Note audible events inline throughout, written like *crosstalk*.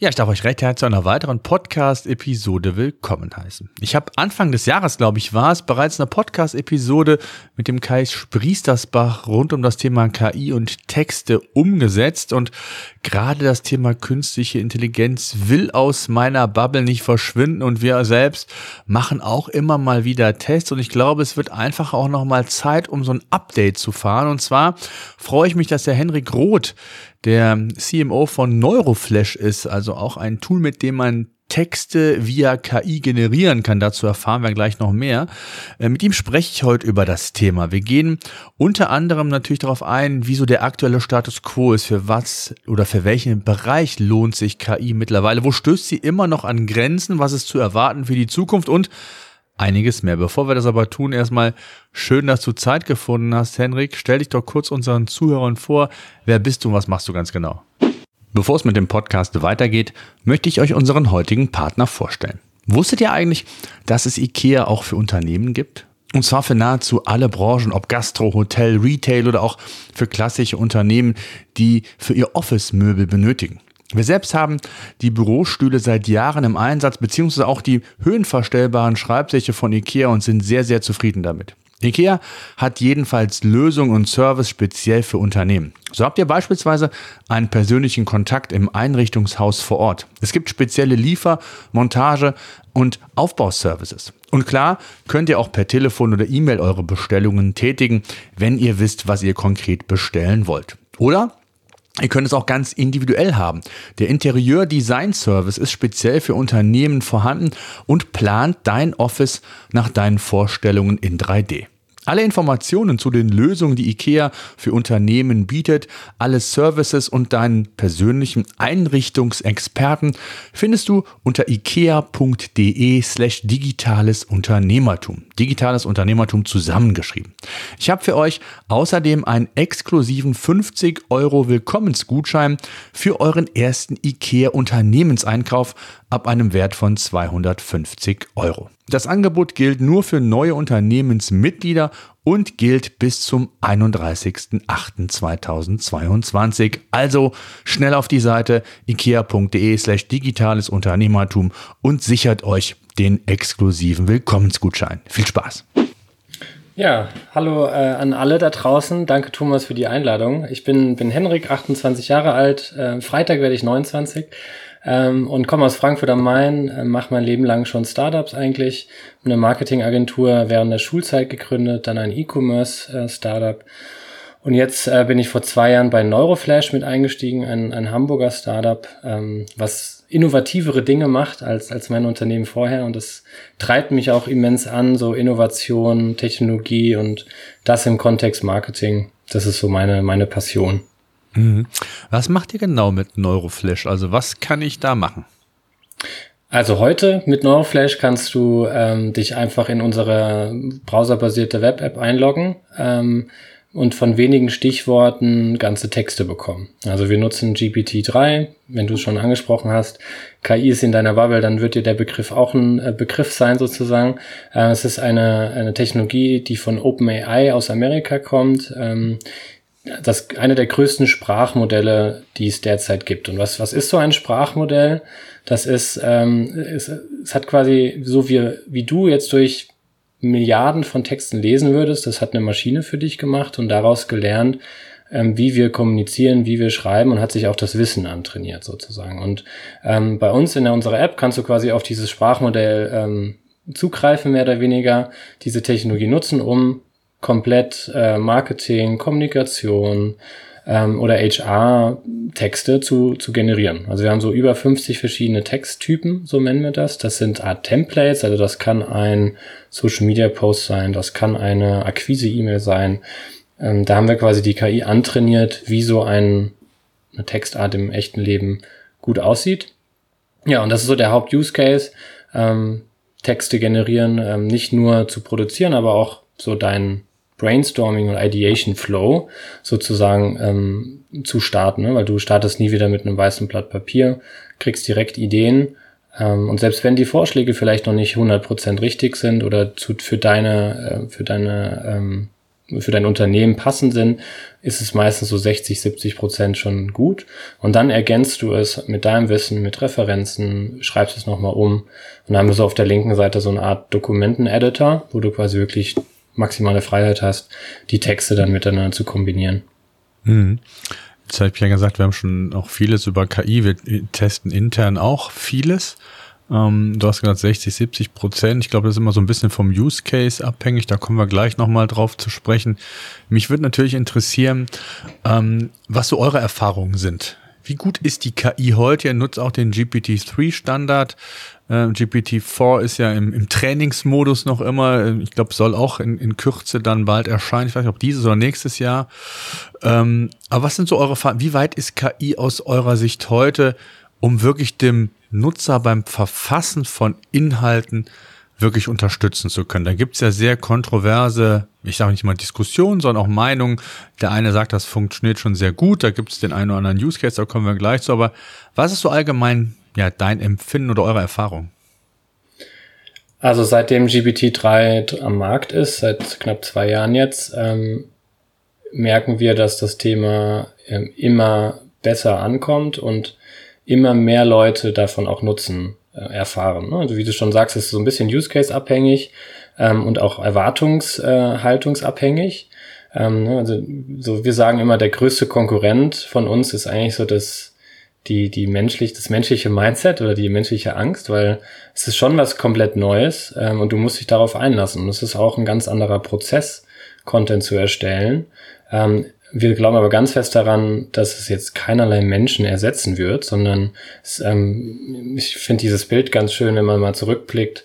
Ja, ich darf euch recht herzlich zu einer weiteren Podcast-Episode willkommen heißen. Ich habe Anfang des Jahres, glaube ich, war es, bereits eine Podcast-Episode mit dem Kai Spriestersbach rund um das Thema KI und Texte umgesetzt. Und gerade das Thema künstliche Intelligenz will aus meiner Bubble nicht verschwinden. Und wir selbst machen auch immer mal wieder Tests. Und ich glaube, es wird einfach auch noch mal Zeit, um so ein Update zu fahren. Und zwar freue ich mich, dass der Henrik Roth der CMO von Neuroflash ist, also auch ein Tool, mit dem man Texte via KI generieren kann. Dazu erfahren wir gleich noch mehr. Äh, mit ihm spreche ich heute über das Thema. Wir gehen unter anderem natürlich darauf ein, wieso der aktuelle Status quo ist, für was oder für welchen Bereich lohnt sich KI mittlerweile, wo stößt sie immer noch an Grenzen, was ist zu erwarten für die Zukunft und einiges mehr. Bevor wir das aber tun, erstmal schön, dass du Zeit gefunden hast, Henrik. Stell dich doch kurz unseren Zuhörern vor. Wer bist du und was machst du ganz genau? Bevor es mit dem Podcast weitergeht, möchte ich euch unseren heutigen Partner vorstellen. Wusstet ihr eigentlich, dass es IKEA auch für Unternehmen gibt? Und zwar für nahezu alle Branchen, ob Gastro, Hotel, Retail oder auch für klassische Unternehmen, die für ihr Office-Möbel benötigen. Wir selbst haben die Bürostühle seit Jahren im Einsatz, beziehungsweise auch die höhenverstellbaren Schreibtische von IKEA und sind sehr, sehr zufrieden damit. IKEA hat jedenfalls Lösungen und Service speziell für Unternehmen. So habt ihr beispielsweise einen persönlichen Kontakt im Einrichtungshaus vor Ort. Es gibt spezielle Liefer-, Montage- und Aufbauservices. Und klar könnt ihr auch per Telefon oder E-Mail eure Bestellungen tätigen, wenn ihr wisst, was ihr konkret bestellen wollt. Oder Ihr könnt es auch ganz individuell haben. Der Interieur Design Service ist speziell für Unternehmen vorhanden und plant dein Office nach deinen Vorstellungen in 3D. Alle Informationen zu den Lösungen, die IKEA für Unternehmen bietet, alle Services und deinen persönlichen Einrichtungsexperten findest du unter ikea.de slash digitales Unternehmertum. Digitales Unternehmertum zusammengeschrieben. Ich habe für euch außerdem einen exklusiven 50 Euro Willkommensgutschein für euren ersten IKEA Unternehmenseinkauf ab einem Wert von 250 Euro. Das Angebot gilt nur für neue Unternehmensmitglieder und gilt bis zum 31.08.2022. Also schnell auf die Seite ikea.de slash digitales Unternehmertum und sichert euch den exklusiven Willkommensgutschein. Viel Spaß! Ja, hallo äh, an alle da draußen. Danke Thomas für die Einladung. Ich bin, bin Henrik, 28 Jahre alt. Äh, Freitag werde ich 29 ähm, und komme aus Frankfurt am Main, äh, mache mein Leben lang schon Startups eigentlich. Eine Marketingagentur während der Schulzeit gegründet, dann ein E-Commerce-Startup. Äh, und jetzt äh, bin ich vor zwei Jahren bei Neuroflash mit eingestiegen, ein, ein Hamburger Startup, ähm, was innovativere Dinge macht als, als mein Unternehmen vorher. Und das treibt mich auch immens an, so Innovation, Technologie und das im Kontext Marketing. Das ist so meine, meine Passion. Mhm. Was macht ihr genau mit Neuroflash? Also was kann ich da machen? Also heute mit Neuroflash kannst du ähm, dich einfach in unsere browserbasierte Web-App einloggen ähm, und von wenigen Stichworten ganze Texte bekommen. Also wir nutzen GPT-3, wenn du es schon angesprochen hast. KI ist in deiner Bubble, dann wird dir der Begriff auch ein äh, Begriff sein sozusagen. Äh, es ist eine, eine Technologie, die von OpenAI aus Amerika kommt. Ähm, das eine der größten Sprachmodelle, die es derzeit gibt. Und was, was ist so ein Sprachmodell? Das ist, ähm, es, es hat quasi so wie, wie du jetzt durch Milliarden von Texten lesen würdest, das hat eine Maschine für dich gemacht und daraus gelernt, ähm, wie wir kommunizieren, wie wir schreiben und hat sich auch das Wissen antrainiert sozusagen. Und ähm, bei uns in unserer App kannst du quasi auf dieses Sprachmodell ähm, zugreifen, mehr oder weniger, diese Technologie nutzen, um komplett äh, Marketing, Kommunikation ähm, oder HR-Texte zu, zu generieren. Also wir haben so über 50 verschiedene Texttypen, so nennen wir das. Das sind Art Templates, also das kann ein Social-Media-Post sein, das kann eine Akquise-E-Mail sein. Ähm, da haben wir quasi die KI antrainiert, wie so ein, eine Textart im echten Leben gut aussieht. Ja, und das ist so der Haupt-Use-Case ähm, Texte generieren, ähm, nicht nur zu produzieren, aber auch so dein Brainstorming und Ideation Flow sozusagen ähm, zu starten, ne? weil du startest nie wieder mit einem weißen Blatt Papier, kriegst direkt Ideen ähm, und selbst wenn die Vorschläge vielleicht noch nicht 100% richtig sind oder zu, für deine, äh, für deine ähm, für dein Unternehmen passend sind, ist es meistens so 60, 70 Prozent schon gut. Und dann ergänzt du es mit deinem Wissen, mit Referenzen, schreibst es nochmal um. Und dann haben wir so auf der linken Seite so eine Art Dokumenten-Editor, wo du quasi wirklich maximale Freiheit hast, die Texte dann miteinander zu kombinieren. Mhm. Jetzt habe ich ja gesagt, wir haben schon auch vieles über KI, wir testen intern auch vieles. Ähm, du hast gesagt 60, 70 Prozent. Ich glaube, das ist immer so ein bisschen vom Use Case abhängig. Da kommen wir gleich nochmal drauf zu sprechen. Mich würde natürlich interessieren, ähm, was so eure Erfahrungen sind. Wie gut ist die KI heute? Ihr nutzt auch den GPT-3-Standard. Äh, GPT-4 ist ja im, im, Trainingsmodus noch immer. Ich glaube, soll auch in, in, Kürze dann bald erscheinen. Ich weiß nicht, ob dieses oder nächstes Jahr. Ähm, aber was sind so eure Erfahrungen? Wie weit ist KI aus eurer Sicht heute, um wirklich dem Nutzer beim Verfassen von Inhalten wirklich unterstützen zu können. Da gibt's ja sehr kontroverse, ich sage nicht mal Diskussionen, sondern auch Meinungen. Der eine sagt, das funktioniert schon sehr gut, da gibt's den einen oder anderen Use Case, da kommen wir gleich zu. Aber was ist so allgemein ja, dein Empfinden oder eure Erfahrung? Also seitdem GPT-3 am Markt ist, seit knapp zwei Jahren jetzt, ähm, merken wir, dass das Thema ähm, immer besser ankommt und immer mehr Leute davon auch Nutzen äh, erfahren. Ne? Also wie du schon sagst, ist so ein bisschen Use Case abhängig ähm, und auch Erwartungshaltungsabhängig. Äh, ähm, ne? Also so wir sagen immer, der größte Konkurrent von uns ist eigentlich so das die die menschlich das menschliche Mindset oder die menschliche Angst, weil es ist schon was komplett Neues ähm, und du musst dich darauf einlassen. Und es ist auch ein ganz anderer Prozess, Content zu erstellen. Ähm, wir glauben aber ganz fest daran, dass es jetzt keinerlei Menschen ersetzen wird, sondern es, ähm, ich finde dieses Bild ganz schön, wenn man mal zurückblickt,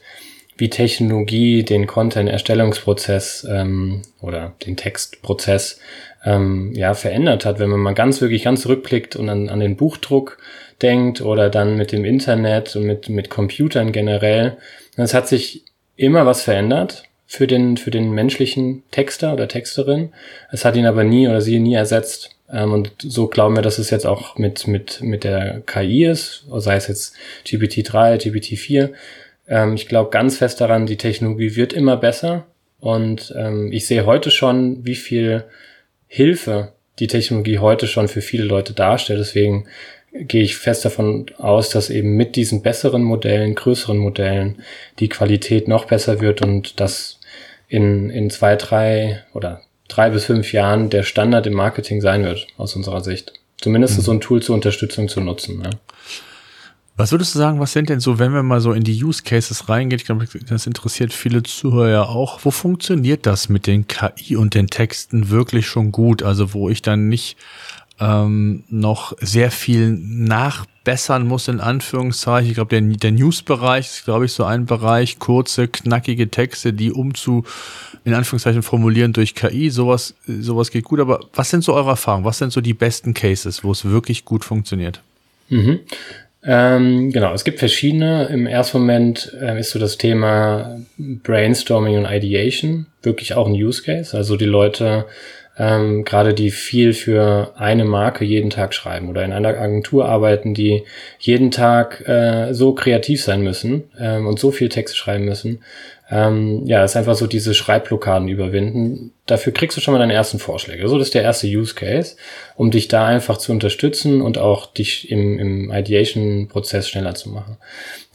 wie Technologie den Content-Erstellungsprozess ähm, oder den Textprozess ähm, ja verändert hat. Wenn man mal ganz wirklich ganz zurückblickt und an, an den Buchdruck denkt oder dann mit dem Internet und mit mit Computern generell, es hat sich immer was verändert für den, für den menschlichen Texter oder Texterin. Es hat ihn aber nie oder sie nie ersetzt. Ähm, und so glauben wir, dass es jetzt auch mit, mit, mit der KI ist, sei es jetzt GPT-3, GPT-4. Ähm, ich glaube ganz fest daran, die Technologie wird immer besser. Und ähm, ich sehe heute schon, wie viel Hilfe die Technologie heute schon für viele Leute darstellt. Deswegen gehe ich fest davon aus, dass eben mit diesen besseren Modellen, größeren Modellen, die Qualität noch besser wird und dass in, in zwei, drei oder drei bis fünf Jahren der Standard im Marketing sein wird, aus unserer Sicht. Zumindest mhm. so ein Tool zur Unterstützung zu nutzen. Ja. Was würdest du sagen, was sind denn so, wenn wir mal so in die Use Cases reingehen? Ich glaube, das interessiert viele Zuhörer auch. Wo funktioniert das mit den KI und den Texten wirklich schon gut? Also wo ich dann nicht ähm, noch sehr viel nachbessern muss, in Anführungszeichen. Ich glaube, der, der News-Bereich ist, glaube ich, so ein Bereich, kurze, knackige Texte, die umzu, in Anführungszeichen formulieren durch KI, sowas, sowas geht gut. Aber was sind so eure Erfahrungen? Was sind so die besten Cases, wo es wirklich gut funktioniert? Mhm. Ähm, genau, es gibt verschiedene. Im ersten Moment äh, ist so das Thema Brainstorming und Ideation wirklich auch ein Use Case. Also die Leute ähm, gerade die viel für eine Marke jeden Tag schreiben oder in einer Agentur arbeiten, die jeden Tag äh, so kreativ sein müssen ähm, und so viel Text schreiben müssen, ähm, ja, ist einfach so diese Schreibblockaden überwinden. Dafür kriegst du schon mal deine ersten Vorschläge. So, das ist der erste Use Case, um dich da einfach zu unterstützen und auch dich im, im Ideation-Prozess schneller zu machen.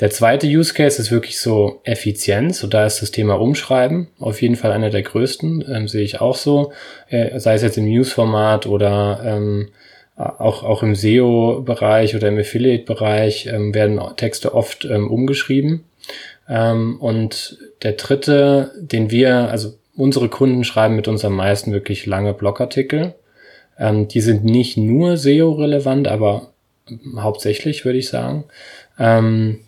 Der zweite Use Case ist wirklich so Effizienz und da ist das Thema Umschreiben auf jeden Fall einer der größten, ähm, sehe ich auch so, äh, sei es jetzt im News-Format oder ähm, auch, auch im SEO-Bereich oder im Affiliate-Bereich ähm, werden Texte oft ähm, umgeschrieben. Ähm, und der dritte, den wir, also unsere Kunden schreiben mit uns am meisten wirklich lange Blogartikel. Ähm, die sind nicht nur SEO-relevant, aber hauptsächlich, würde ich sagen. Ähm,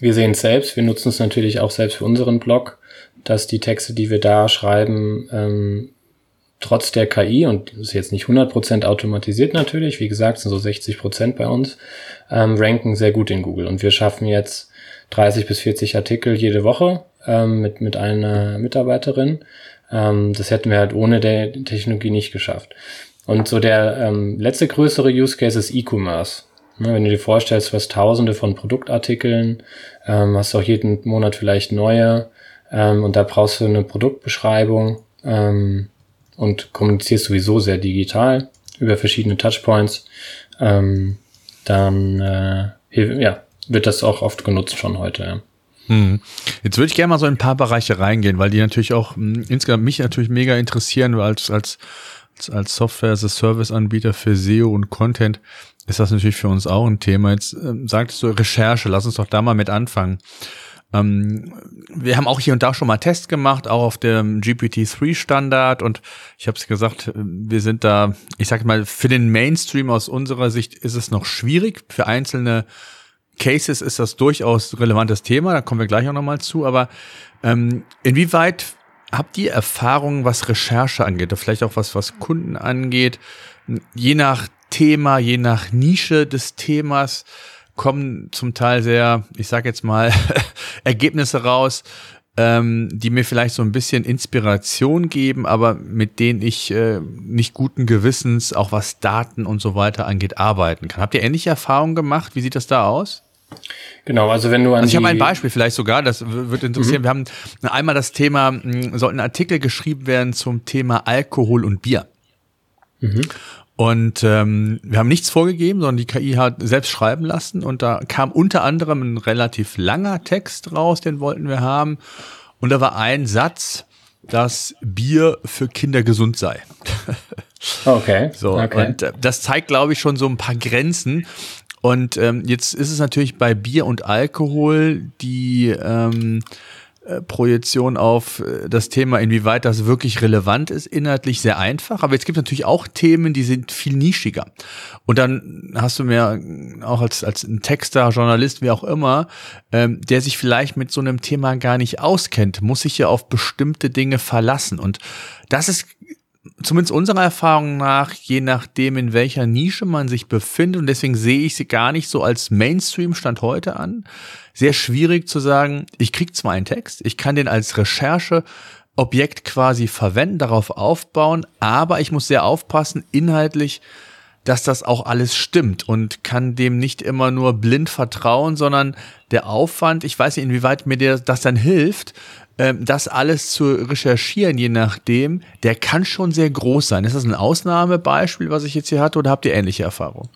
wir sehen es selbst, wir nutzen es natürlich auch selbst für unseren Blog, dass die Texte, die wir da schreiben, ähm, trotz der KI und ist jetzt nicht 100% automatisiert natürlich, wie gesagt, sind so 60% bei uns, ähm, ranken sehr gut in Google. Und wir schaffen jetzt 30 bis 40 Artikel jede Woche ähm, mit, mit einer Mitarbeiterin. Ähm, das hätten wir halt ohne der Technologie nicht geschafft. Und so der ähm, letzte größere Use Case ist E-Commerce. Ne, wenn du dir vorstellst, du hast tausende von Produktartikeln, ähm, hast auch jeden Monat vielleicht neue ähm, und da brauchst du eine Produktbeschreibung ähm, und kommunizierst sowieso sehr digital über verschiedene Touchpoints, ähm, dann äh, ja, wird das auch oft genutzt schon heute. Ja. Hm. Jetzt würde ich gerne mal so in ein paar Bereiche reingehen, weil die natürlich auch hm, insgesamt mich natürlich mega interessieren, als, als, als Software as a Service Anbieter für SEO und Content ist das natürlich für uns auch ein Thema. Jetzt ähm, sagtest du Recherche, lass uns doch da mal mit anfangen. Ähm, wir haben auch hier und da schon mal Tests gemacht, auch auf dem GPT-3-Standard und ich habe es gesagt, wir sind da, ich sage mal, für den Mainstream aus unserer Sicht ist es noch schwierig. Für einzelne Cases ist das durchaus relevantes Thema, da kommen wir gleich auch nochmal zu, aber ähm, inwieweit habt ihr Erfahrungen, was Recherche angeht, oder vielleicht auch was, was Kunden angeht, je nach Thema, je nach Nische des Themas kommen zum Teil sehr, ich sage jetzt mal, *laughs* Ergebnisse raus, ähm, die mir vielleicht so ein bisschen Inspiration geben, aber mit denen ich äh, nicht guten Gewissens, auch was Daten und so weiter angeht, arbeiten kann. Habt ihr ähnliche Erfahrungen gemacht? Wie sieht das da aus? Genau, also wenn du an also ich habe ein Beispiel vielleicht sogar, das wird interessieren. Mhm. Wir haben einmal das Thema, sollten Artikel geschrieben werden zum Thema Alkohol und Bier. Mhm. Und ähm, wir haben nichts vorgegeben, sondern die KI hat selbst schreiben lassen. Und da kam unter anderem ein relativ langer Text raus, den wollten wir haben. Und da war ein Satz, dass Bier für Kinder gesund sei. *laughs* Okay. so, okay. und äh, das zeigt, glaube ich, schon so ein paar Grenzen. Und ähm, jetzt ist es natürlich bei Bier und Alkohol die ähm, äh, Projektion auf äh, das Thema, inwieweit das wirklich relevant ist, inhaltlich sehr einfach. Aber jetzt gibt es natürlich auch Themen, die sind viel nischiger. Und dann hast du mir auch als, als ein Texter, Journalist, wie auch immer, ähm, der sich vielleicht mit so einem Thema gar nicht auskennt, muss sich ja auf bestimmte Dinge verlassen. Und das ist zumindest unserer Erfahrung nach, je nachdem, in welcher Nische man sich befindet, und deswegen sehe ich sie gar nicht so als Mainstream-Stand heute an, sehr schwierig zu sagen, ich krieg zwar einen Text, ich kann den als Rechercheobjekt quasi verwenden, darauf aufbauen, aber ich muss sehr aufpassen, inhaltlich, dass das auch alles stimmt und kann dem nicht immer nur blind vertrauen, sondern der Aufwand, ich weiß nicht, inwieweit mir das dann hilft, ähm, das alles zu recherchieren, je nachdem, der kann schon sehr groß sein. Ist das ein Ausnahmebeispiel, was ich jetzt hier hatte, oder habt ihr ähnliche Erfahrungen?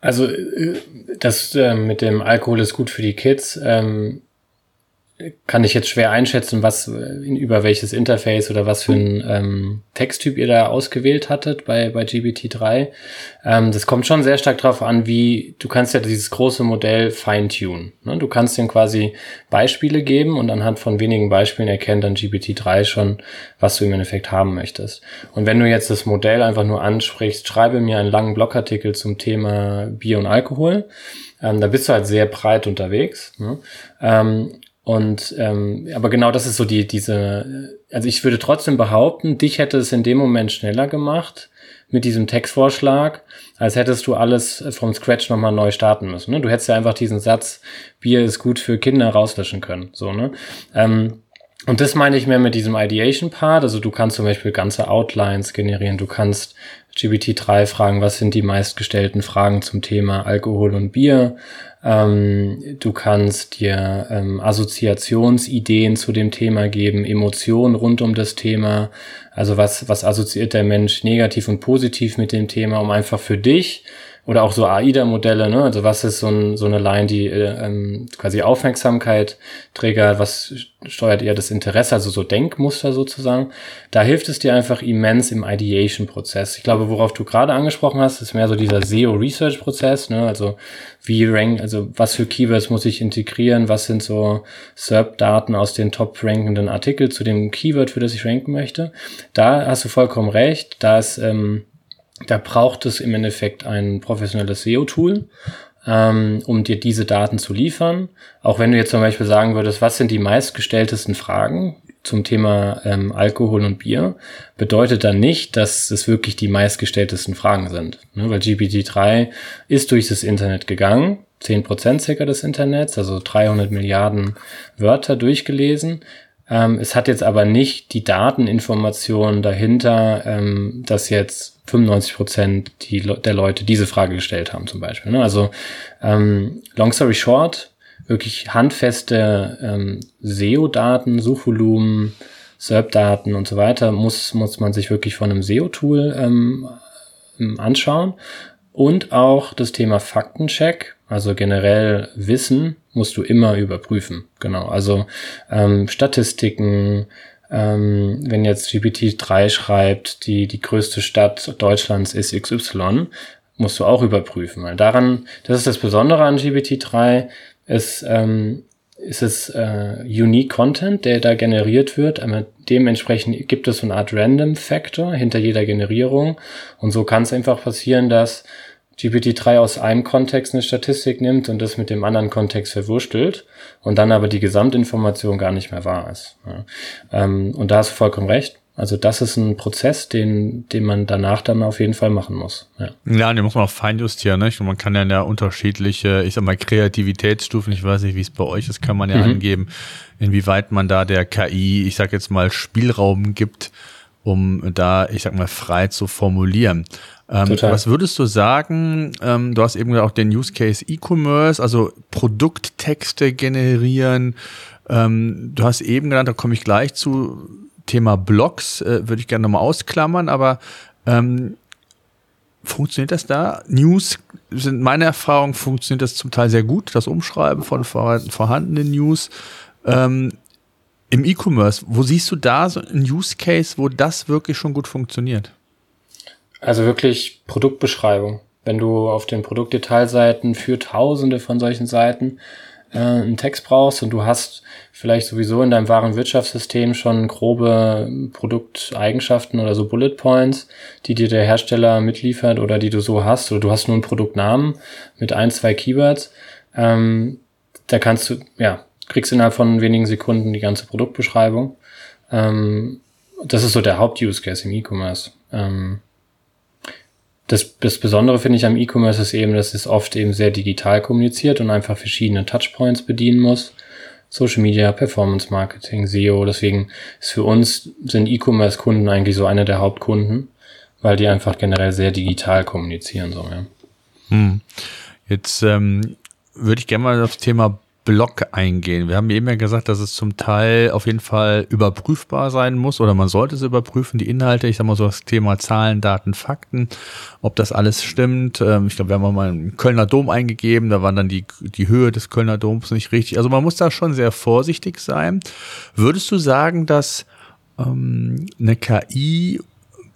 Also äh, das äh, mit dem Alkohol ist gut für die Kids. Ähm, kann ich jetzt schwer einschätzen, was über welches Interface oder was für ein ähm, Texttyp ihr da ausgewählt hattet bei, bei GBT3. Ähm, das kommt schon sehr stark darauf an, wie du kannst ja dieses große Modell fine-tune. Ne? Du kannst ihm quasi Beispiele geben und anhand von wenigen Beispielen erkennt dann GBT3 schon, was du im Endeffekt haben möchtest. Und wenn du jetzt das Modell einfach nur ansprichst, schreibe mir einen langen Blogartikel zum Thema Bier und Alkohol, ähm, da bist du halt sehr breit unterwegs. Ne? Ähm, und ähm, aber genau das ist so die diese also ich würde trotzdem behaupten, dich hätte es in dem Moment schneller gemacht mit diesem Textvorschlag, als hättest du alles vom Scratch nochmal neu starten müssen. Ne? Du hättest ja einfach diesen Satz Bier ist gut für Kinder rauslöschen können. So ne. Ähm, und das meine ich mehr mit diesem Ideation-Part. Also du kannst zum Beispiel ganze Outlines generieren. Du kannst GBT3 fragen, was sind die meistgestellten Fragen zum Thema Alkohol und Bier. Ähm, du kannst dir ähm, Assoziationsideen zu dem Thema geben, Emotionen rund um das Thema. Also was, was assoziiert der Mensch negativ und positiv mit dem Thema, um einfach für dich oder auch so AIDA-Modelle, ne? Also was ist so, ein, so eine Line, die äh, ähm, quasi Aufmerksamkeit triggert, was steuert eher das Interesse, also so Denkmuster sozusagen. Da hilft es dir einfach immens im Ideation-Prozess. Ich glaube, worauf du gerade angesprochen hast, ist mehr so dieser SEO-Research-Prozess, ne? Also wie rank, also was für Keywords muss ich integrieren, was sind so SERP-Daten aus den top-rankenden Artikeln zu dem Keyword, für das ich ranken möchte. Da hast du vollkommen recht. Da ist ähm, da braucht es im Endeffekt ein professionelles SEO-Tool, ähm, um dir diese Daten zu liefern. Auch wenn du jetzt zum Beispiel sagen würdest, was sind die meistgestelltesten Fragen zum Thema ähm, Alkohol und Bier, bedeutet dann nicht, dass es wirklich die meistgestelltesten Fragen sind. Ne? Weil GPT-3 ist durch das Internet gegangen, 10% circa des Internets, also 300 Milliarden Wörter durchgelesen. Ähm, es hat jetzt aber nicht die Dateninformationen dahinter, ähm, dass jetzt 95 Prozent die, der Leute diese Frage gestellt haben zum Beispiel. Ne? Also ähm, long story short, wirklich handfeste ähm, SEO-Daten, Suchvolumen, SERP-Daten und so weiter muss, muss man sich wirklich von einem SEO-Tool ähm, anschauen. Und auch das Thema Faktencheck, also generell Wissen, musst du immer überprüfen. Genau, also ähm, Statistiken, ähm, wenn jetzt GPT-3 schreibt, die, die größte Stadt Deutschlands ist XY, musst du auch überprüfen. Weil daran, das ist das Besondere an GPT-3, ist, ähm, ist es äh, Unique Content, der da generiert wird. Aber dementsprechend gibt es so eine Art Random Factor hinter jeder Generierung. Und so kann es einfach passieren, dass GPT-3 aus einem Kontext eine Statistik nimmt und das mit dem anderen Kontext verwurstelt und dann aber die Gesamtinformation gar nicht mehr wahr ist. Ja. Ähm, und da hast du vollkommen recht. Also das ist ein Prozess, den, den man danach dann auf jeden Fall machen muss. Ja, ja den muss man auch feinjustieren. Und man kann ja, ja unterschiedliche, ich sag mal, Kreativitätsstufen, ich weiß nicht, wie es bei euch ist, kann man ja mhm. angeben, inwieweit man da der KI, ich sag jetzt mal, Spielraum gibt, um da, ich sag mal, frei zu formulieren. Ähm, was würdest du sagen? Ähm, du hast eben auch den Use Case E-Commerce, also Produkttexte generieren. Ähm, du hast eben genannt, da komme ich gleich zu, Thema Blogs, äh, würde ich gerne nochmal ausklammern, aber ähm, funktioniert das da? News sind meine Erfahrung, funktioniert das zum Teil sehr gut, das Umschreiben von vorhandenen News. Ähm, Im E-Commerce, wo siehst du da so einen Use Case, wo das wirklich schon gut funktioniert? Also wirklich Produktbeschreibung. Wenn du auf den Produktdetailseiten für tausende von solchen Seiten äh, einen Text brauchst und du hast vielleicht sowieso in deinem wahren Wirtschaftssystem schon grobe Produkteigenschaften oder so Bullet Points, die dir der Hersteller mitliefert oder die du so hast, oder du hast nur einen Produktnamen mit ein, zwei Keywords, ähm, da kannst du, ja, kriegst innerhalb von wenigen Sekunden die ganze Produktbeschreibung. Ähm, das ist so der Haupt-Use-Case im E-Commerce. Ähm, das, das Besondere finde ich am E-Commerce ist eben, dass es oft eben sehr digital kommuniziert und einfach verschiedene Touchpoints bedienen muss. Social Media, Performance Marketing, SEO. Deswegen ist für uns sind E-Commerce-Kunden eigentlich so einer der Hauptkunden, weil die einfach generell sehr digital kommunizieren. So, ja. Hm. Jetzt ähm, würde ich gerne mal auf das Thema Block eingehen. Wir haben eben ja gesagt, dass es zum Teil auf jeden Fall überprüfbar sein muss oder man sollte es überprüfen, die Inhalte. Ich sag mal so das Thema Zahlen, Daten, Fakten, ob das alles stimmt. Ähm, ich glaube, wir haben mal einen Kölner Dom eingegeben, da waren dann die, die Höhe des Kölner Doms nicht richtig. Also man muss da schon sehr vorsichtig sein. Würdest du sagen, dass ähm, eine KI,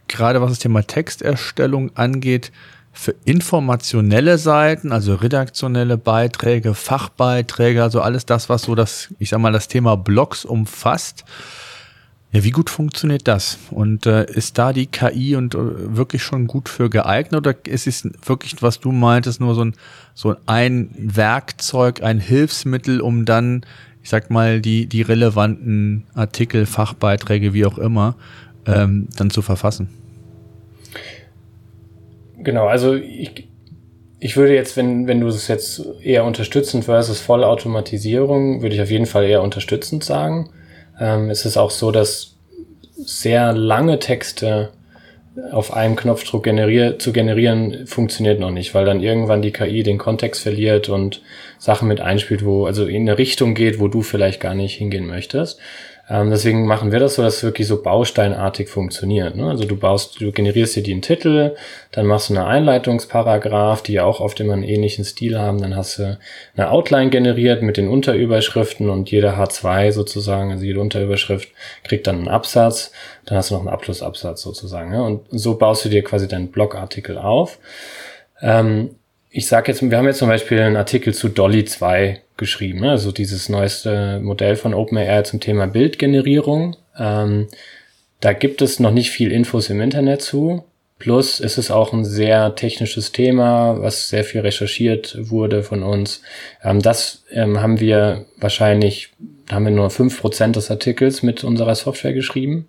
gerade was das Thema Texterstellung angeht, für informationelle Seiten, also redaktionelle Beiträge, Fachbeiträge, also alles das, was so das, ich sag mal, das Thema Blogs umfasst. Ja, wie gut funktioniert das? Und äh, ist da die KI und äh, wirklich schon gut für geeignet oder ist es wirklich, was du meintest, nur so ein, so ein Werkzeug, ein Hilfsmittel, um dann, ich sag mal, die, die relevanten Artikel, Fachbeiträge, wie auch immer, ähm, dann zu verfassen? Genau, also ich, ich würde jetzt, wenn, wenn du es jetzt eher unterstützend versus Vollautomatisierung, würde ich auf jeden Fall eher unterstützend sagen. Ähm, es ist auch so, dass sehr lange Texte auf einem Knopfdruck generier zu generieren funktioniert noch nicht, weil dann irgendwann die KI den Kontext verliert und Sachen mit einspielt, wo also in eine Richtung geht, wo du vielleicht gar nicht hingehen möchtest. Ähm, deswegen machen wir das so, dass es wirklich so bausteinartig funktioniert. Ne? Also du baust, du generierst dir den Titel, dann machst du eine Einleitungsparagraph, die ja auch oft immer einen ähnlichen Stil haben, dann hast du eine Outline generiert mit den Unterüberschriften und jeder H2 sozusagen, also jede Unterüberschrift kriegt dann einen Absatz, dann hast du noch einen Abschlussabsatz sozusagen. Ne? Und so baust du dir quasi deinen Blogartikel auf. Ähm, ich sage jetzt, wir haben jetzt zum Beispiel einen Artikel zu Dolly 2 geschrieben, ne? also dieses neueste Modell von OpenAI zum Thema Bildgenerierung. Ähm, da gibt es noch nicht viel Infos im Internet zu. Plus ist es auch ein sehr technisches Thema, was sehr viel recherchiert wurde von uns. Ähm, das ähm, haben wir wahrscheinlich haben wir nur fünf Prozent des Artikels mit unserer Software geschrieben.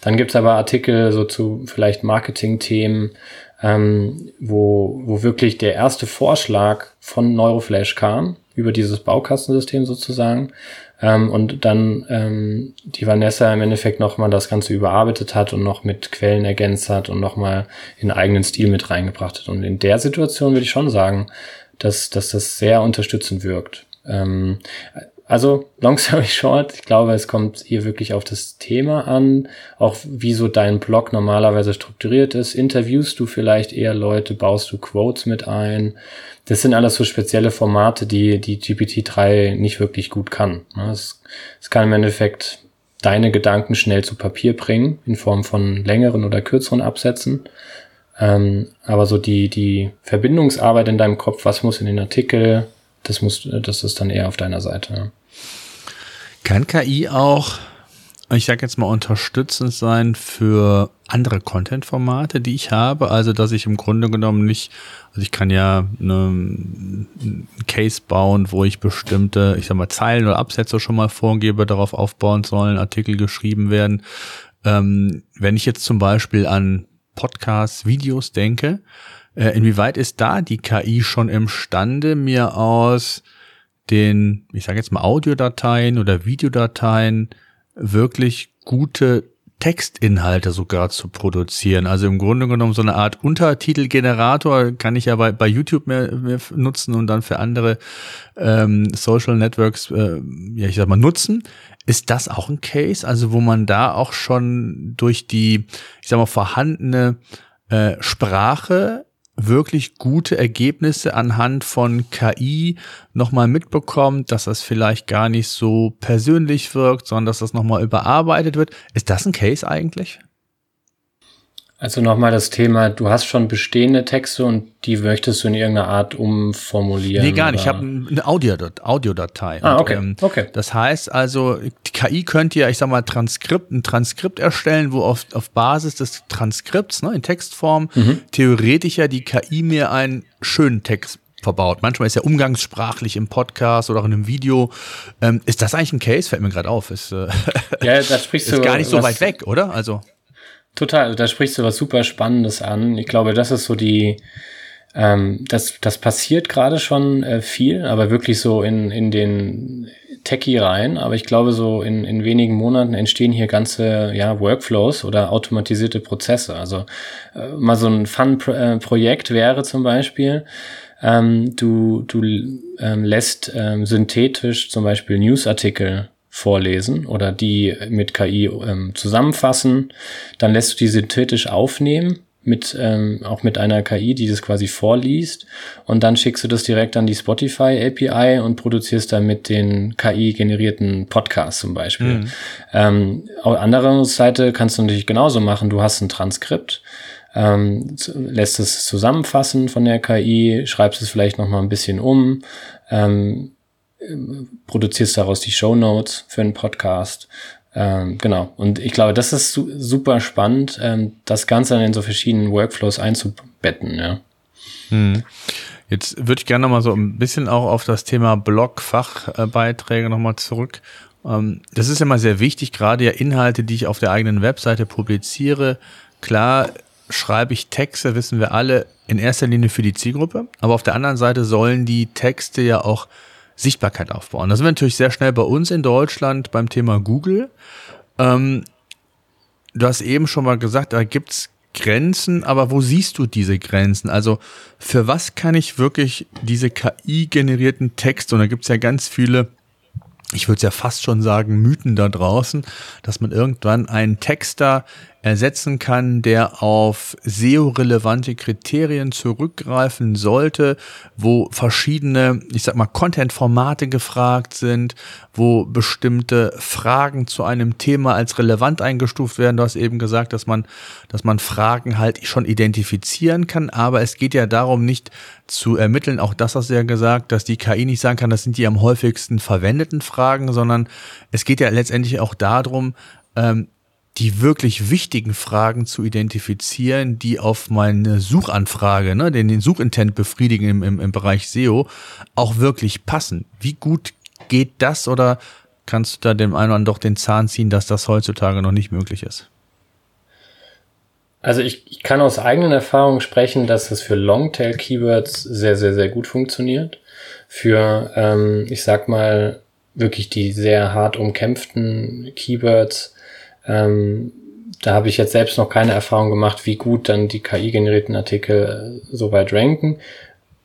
Dann gibt's aber Artikel so zu vielleicht Marketing-Themen, ähm, wo, wo wirklich der erste Vorschlag von Neuroflash kam, über dieses Baukastensystem sozusagen. Ähm, und dann ähm, die Vanessa im Endeffekt nochmal das Ganze überarbeitet hat und noch mit Quellen ergänzt hat und nochmal in eigenen Stil mit reingebracht hat. Und in der Situation würde ich schon sagen, dass, dass das sehr unterstützend wirkt. Ähm, also, long story *laughs* short, ich glaube, es kommt hier wirklich auf das Thema an, auch wie so dein Blog normalerweise strukturiert ist. Interviewst du vielleicht eher Leute, baust du Quotes mit ein? Das sind alles so spezielle Formate, die die GPT-3 nicht wirklich gut kann. Es, es kann im Endeffekt deine Gedanken schnell zu Papier bringen, in Form von längeren oder kürzeren Absätzen. Ähm, aber so die, die Verbindungsarbeit in deinem Kopf, was muss in den Artikel, das muss, das ist dann eher auf deiner Seite. Kann KI auch, ich sage jetzt mal, unterstützend sein für andere Content-Formate, die ich habe? Also, dass ich im Grunde genommen nicht, also ich kann ja eine, einen Case bauen, wo ich bestimmte, ich sag mal, Zeilen oder Absätze schon mal vorgebe, darauf aufbauen sollen, Artikel geschrieben werden. Ähm, wenn ich jetzt zum Beispiel an Podcasts, Videos denke, äh, inwieweit ist da die KI schon imstande, mir aus den, ich sage jetzt mal Audiodateien oder Videodateien wirklich gute Textinhalte sogar zu produzieren. Also im Grunde genommen so eine Art Untertitelgenerator kann ich ja bei, bei YouTube mehr, mehr nutzen und dann für andere ähm, Social Networks, äh, ja ich sag mal, nutzen. Ist das auch ein Case? Also wo man da auch schon durch die, ich sag mal, vorhandene äh, Sprache wirklich gute Ergebnisse anhand von KI nochmal mitbekommt, dass das vielleicht gar nicht so persönlich wirkt, sondern dass das nochmal überarbeitet wird. Ist das ein Case eigentlich? Also nochmal das Thema, du hast schon bestehende Texte und die möchtest du in irgendeiner Art umformulieren? Nee, gar nicht. Oder? Ich habe eine Audiodatei. Audiodatei. Ah, okay. Und, ähm, okay. Das heißt also, die KI könnte ja, ich sag mal, Transkript, ein Transkript erstellen, wo auf, auf Basis des Transkripts, ne, in Textform, mhm. theoretisch ja die KI mir einen schönen Text verbaut. Manchmal ist ja umgangssprachlich im Podcast oder auch in einem Video. Ähm, ist das eigentlich ein Case? Fällt mir gerade auf. Ist, äh, ja, da sprichst *laughs* ist du gar nicht so weit weg, oder? Also Total, da sprichst du was super Spannendes an. Ich glaube, das ist so die, ähm, das, das passiert gerade schon äh, viel, aber wirklich so in, in den Techie rein. Aber ich glaube, so in, in wenigen Monaten entstehen hier ganze ja, Workflows oder automatisierte Prozesse. Also äh, mal so ein Fun-Projekt äh, wäre zum Beispiel, ähm, du, du ähm, lässt ähm, synthetisch zum Beispiel Newsartikel vorlesen oder die mit KI ähm, zusammenfassen. Dann lässt du die synthetisch aufnehmen mit ähm, auch mit einer KI, die das quasi vorliest und dann schickst du das direkt an die Spotify API und produzierst damit den KI generierten Podcast zum Beispiel. Mhm. Ähm, auf anderer Seite kannst du natürlich genauso machen. Du hast ein Transkript, ähm, lässt es zusammenfassen von der KI, schreibst es vielleicht noch mal ein bisschen um. Ähm, produzierst daraus die Show Notes für einen Podcast. Ähm, genau. Und ich glaube, das ist su super spannend, ähm, das Ganze dann in so verschiedenen Workflows einzubetten, ja. Hm. Jetzt würde ich gerne noch mal so ein bisschen auch auf das Thema Blog-Fachbeiträge noch mal zurück. Ähm, das ist immer sehr wichtig, gerade ja Inhalte, die ich auf der eigenen Webseite publiziere. Klar schreibe ich Texte, wissen wir alle, in erster Linie für die Zielgruppe. Aber auf der anderen Seite sollen die Texte ja auch Sichtbarkeit aufbauen. Da sind wir natürlich sehr schnell bei uns in Deutschland beim Thema Google. Ähm, du hast eben schon mal gesagt, da gibt's Grenzen, aber wo siehst du diese Grenzen? Also für was kann ich wirklich diese KI-generierten Texte, und da gibt's ja ganz viele, ich würde es ja fast schon sagen, Mythen da draußen, dass man irgendwann einen Texter ersetzen kann, der auf SEO-relevante Kriterien zurückgreifen sollte, wo verschiedene, ich sag mal, Content-Formate gefragt sind, wo bestimmte Fragen zu einem Thema als relevant eingestuft werden. Du hast eben gesagt, dass man, dass man Fragen halt schon identifizieren kann, aber es geht ja darum, nicht zu ermitteln, auch das hast du ja gesagt, dass die KI nicht sagen kann, das sind die am häufigsten verwendeten Fragen, sondern es geht ja letztendlich auch darum, ähm, die wirklich wichtigen Fragen zu identifizieren, die auf meine Suchanfrage, ne, den, den Suchintent befriedigen im, im, im Bereich SEO, auch wirklich passen. Wie gut geht das oder kannst du da dem einen oder anderen doch den Zahn ziehen, dass das heutzutage noch nicht möglich ist? Also ich, ich kann aus eigenen Erfahrungen sprechen, dass das für Longtail-Keywords sehr, sehr, sehr gut funktioniert. Für, ähm, ich sag mal, wirklich die sehr hart umkämpften Keywords, ähm, da habe ich jetzt selbst noch keine Erfahrung gemacht, wie gut dann die KI-generierten Artikel äh, so weit ranken.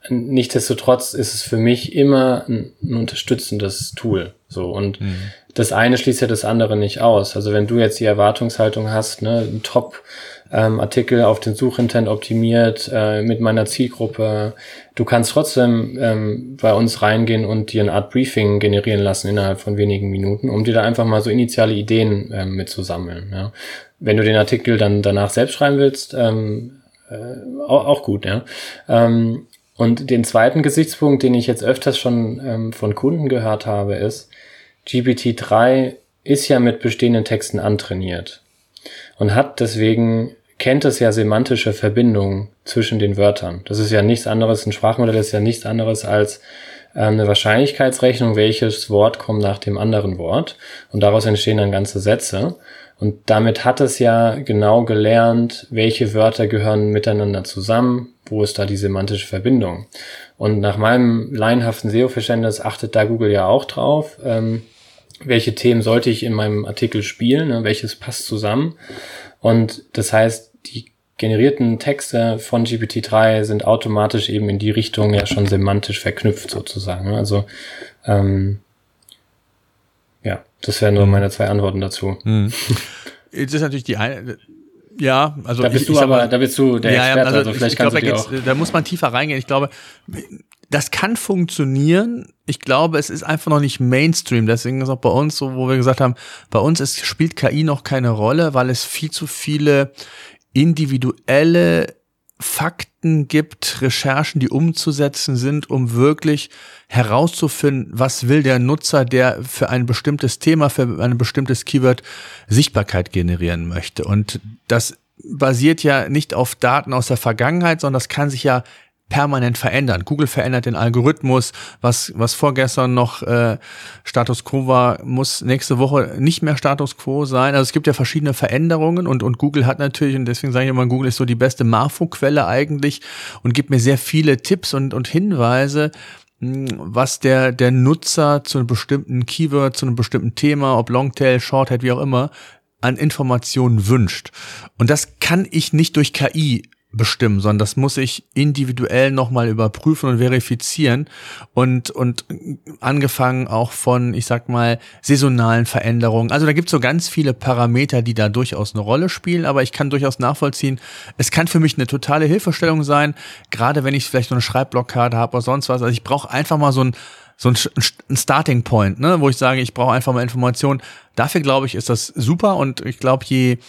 Nichtsdestotrotz ist es für mich immer ein, ein unterstützendes Tool. So und mhm. Das eine schließt ja das andere nicht aus. Also wenn du jetzt die Erwartungshaltung hast, ne, ein Top ähm, Artikel auf den Suchintent optimiert äh, mit meiner Zielgruppe. Du kannst trotzdem ähm, bei uns reingehen und dir eine Art Briefing generieren lassen innerhalb von wenigen Minuten, um dir da einfach mal so initiale Ideen ähm, mitzusammeln. Ja. Wenn du den Artikel dann danach selbst schreiben willst, ähm, äh, auch, auch gut, ja. Ähm, und den zweiten Gesichtspunkt, den ich jetzt öfters schon ähm, von Kunden gehört habe, ist, GPT-3 ist ja mit bestehenden Texten antrainiert und hat deswegen kennt es ja semantische Verbindungen zwischen den Wörtern. Das ist ja nichts anderes, ein Sprachmodell ist ja nichts anderes als ähm, eine Wahrscheinlichkeitsrechnung, welches Wort kommt nach dem anderen Wort. Und daraus entstehen dann ganze Sätze. Und damit hat es ja genau gelernt, welche Wörter gehören miteinander zusammen, wo ist da die semantische Verbindung. Und nach meinem laienhaften SEO-Verständnis achtet da Google ja auch drauf, ähm, welche Themen sollte ich in meinem Artikel spielen, ne, welches passt zusammen. Und das heißt, die generierten Texte von GPT-3 sind automatisch eben in die Richtung ja schon semantisch verknüpft sozusagen. Ne? Also ähm, ja, das wären nur mhm. meine zwei Antworten dazu. Mhm. *laughs* Jetzt ist natürlich die eine, ja, also da bist ich, du ich aber, mal, da bist du der ja, Experte, also, also vielleicht ich, ich kannst glaube, da, da muss man tiefer reingehen. Ich glaube, das kann funktionieren. Ich glaube, es ist einfach noch nicht Mainstream. Deswegen ist auch bei uns so, wo wir gesagt haben, bei uns ist, spielt KI noch keine Rolle, weil es viel zu viele individuelle Fakten gibt, Recherchen, die umzusetzen sind, um wirklich herauszufinden, was will der Nutzer, der für ein bestimmtes Thema, für ein bestimmtes Keyword Sichtbarkeit generieren möchte. Und das basiert ja nicht auf Daten aus der Vergangenheit, sondern das kann sich ja permanent verändern. Google verändert den Algorithmus, was, was vorgestern noch äh, Status quo war, muss nächste Woche nicht mehr Status quo sein. Also es gibt ja verschiedene Veränderungen und, und Google hat natürlich, und deswegen sage ich immer, Google ist so die beste Marfo-Quelle eigentlich und gibt mir sehr viele Tipps und, und Hinweise, hm, was der, der Nutzer zu einem bestimmten Keyword, zu einem bestimmten Thema, ob Longtail, Shorthead, wie auch immer, an Informationen wünscht. Und das kann ich nicht durch KI bestimmen, sondern das muss ich individuell nochmal überprüfen und verifizieren und, und angefangen auch von, ich sag mal, saisonalen Veränderungen. Also da gibt es so ganz viele Parameter, die da durchaus eine Rolle spielen, aber ich kann durchaus nachvollziehen, es kann für mich eine totale Hilfestellung sein, gerade wenn ich vielleicht so eine Schreibblockade habe oder sonst was. Also ich brauche einfach mal so ein so ein, Starting Point, ne, wo ich sage, ich brauche einfach mal Informationen. Dafür glaube ich, ist das super und ich glaube, je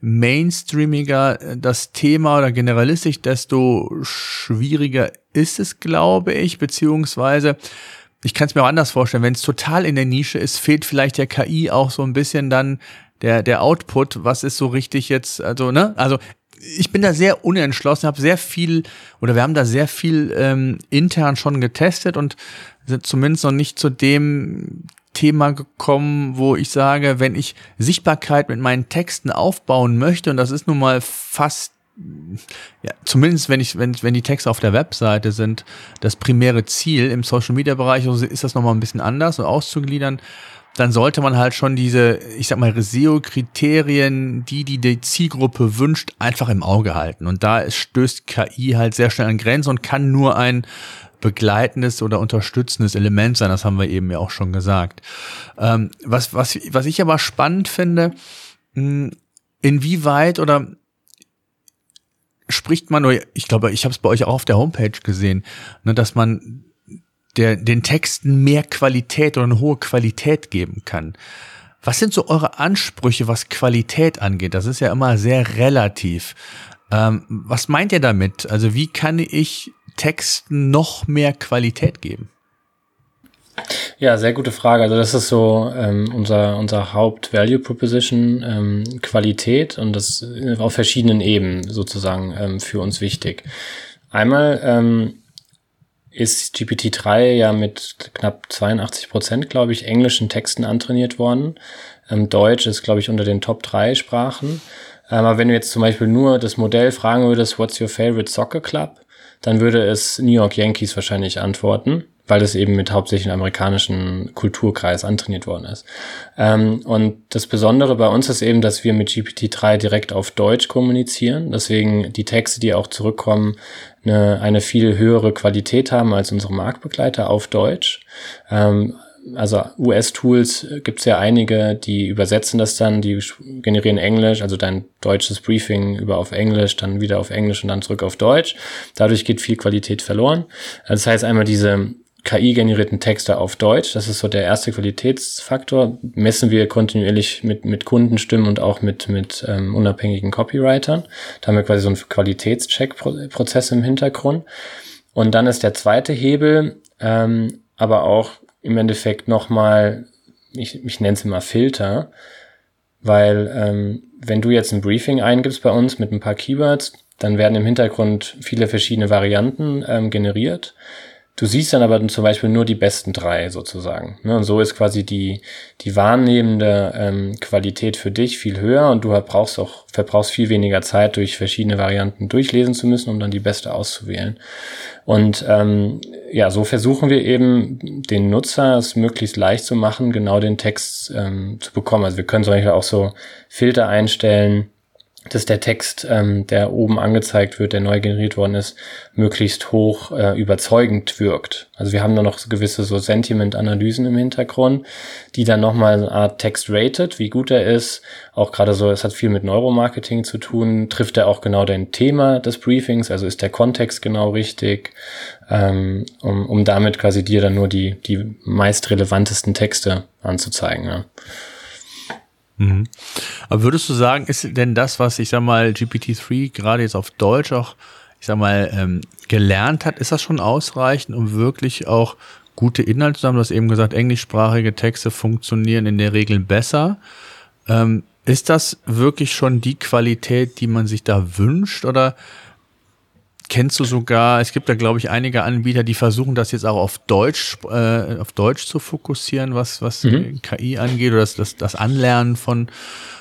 mainstreamiger das Thema oder generalistisch, desto schwieriger ist es, glaube ich, beziehungsweise ich kann es mir auch anders vorstellen, wenn es total in der Nische ist, fehlt vielleicht der KI auch so ein bisschen dann der, der Output, was ist so richtig jetzt, also, ne? Also ich bin da sehr unentschlossen, habe sehr viel oder wir haben da sehr viel ähm, intern schon getestet und sind zumindest noch nicht zu dem Thema gekommen, wo ich sage, wenn ich Sichtbarkeit mit meinen Texten aufbauen möchte, und das ist nun mal fast ja, zumindest wenn ich, wenn, wenn die Texte auf der Webseite sind, das primäre Ziel im Social Media Bereich, also ist das nochmal ein bisschen anders und auszugliedern, dann sollte man halt schon diese, ich sag mal, SEO-Kriterien, die, die die Zielgruppe wünscht, einfach im Auge halten. Und da stößt KI halt sehr schnell an Grenzen und kann nur ein begleitendes oder unterstützendes Element sein. Das haben wir eben ja auch schon gesagt. Ähm, was, was, was ich aber spannend finde, mh, inwieweit oder spricht man, ich glaube, ich habe es bei euch auch auf der Homepage gesehen, ne, dass man der, den Texten mehr Qualität oder eine hohe Qualität geben kann. Was sind so eure Ansprüche, was Qualität angeht? Das ist ja immer sehr relativ. Ähm, was meint ihr damit? Also wie kann ich Texten noch mehr Qualität geben? Ja, sehr gute Frage. Also das ist so ähm, unser, unser Haupt-Value Proposition, ähm, Qualität und das auf verschiedenen Ebenen sozusagen ähm, für uns wichtig. Einmal ähm, ist GPT-3 ja mit knapp 82 Prozent, glaube ich, englischen Texten antrainiert worden. Ähm, Deutsch ist, glaube ich, unter den Top 3 Sprachen. Ähm, aber wenn du jetzt zum Beispiel nur das Modell fragen würdest, what's your favorite soccer club? Dann würde es New York Yankees wahrscheinlich antworten weil es eben mit hauptsächlich amerikanischen Kulturkreis antrainiert worden ist. Ähm, und das Besondere bei uns ist eben, dass wir mit GPT-3 direkt auf Deutsch kommunizieren. Deswegen die Texte, die auch zurückkommen, eine, eine viel höhere Qualität haben als unsere Marktbegleiter auf Deutsch. Ähm, also US-Tools gibt es ja einige, die übersetzen das dann, die generieren Englisch, also dein deutsches Briefing über auf Englisch, dann wieder auf Englisch und dann zurück auf Deutsch. Dadurch geht viel Qualität verloren. Das heißt einmal diese KI-generierten Texte auf Deutsch. Das ist so der erste Qualitätsfaktor. Messen wir kontinuierlich mit, mit Kundenstimmen und auch mit, mit ähm, unabhängigen Copywritern. Da haben wir quasi so einen Qualitätscheck-Prozess im Hintergrund. Und dann ist der zweite Hebel, ähm, aber auch im Endeffekt nochmal, ich, ich nenne es immer Filter, weil ähm, wenn du jetzt ein Briefing eingibst bei uns mit ein paar Keywords, dann werden im Hintergrund viele verschiedene Varianten ähm, generiert. Du siehst dann aber zum Beispiel nur die besten drei sozusagen. Ne? Und so ist quasi die, die wahrnehmende ähm, Qualität für dich viel höher und du brauchst auch, verbrauchst viel weniger Zeit, durch verschiedene Varianten durchlesen zu müssen, um dann die beste auszuwählen. Und ähm, ja, so versuchen wir eben den Nutzer es möglichst leicht zu machen, genau den Text ähm, zu bekommen. Also wir können zum Beispiel auch so Filter einstellen, dass der Text, ähm, der oben angezeigt wird, der neu generiert worden ist, möglichst hoch äh, überzeugend wirkt. Also wir haben da noch gewisse so Sentiment-Analysen im Hintergrund, die dann nochmal eine Art Text rated, wie gut er ist. Auch gerade so, es hat viel mit Neuromarketing zu tun. Trifft er auch genau dein Thema des Briefings? Also ist der Kontext genau richtig? Ähm, um, um damit quasi dir dann nur die, die meist relevantesten Texte anzuzeigen. Ja. Mhm. Aber würdest du sagen, ist denn das, was ich sag mal GPT-3 gerade jetzt auf Deutsch auch, ich sag mal, ähm, gelernt hat, ist das schon ausreichend, um wirklich auch gute Inhalte zu haben? Du hast eben gesagt, englischsprachige Texte funktionieren in der Regel besser. Ähm, ist das wirklich schon die Qualität, die man sich da wünscht oder kennst du sogar, es gibt da glaube ich einige Anbieter, die versuchen das jetzt auch auf Deutsch, äh, auf Deutsch zu fokussieren, was, was mhm. KI angeht oder das, das, das Anlernen von,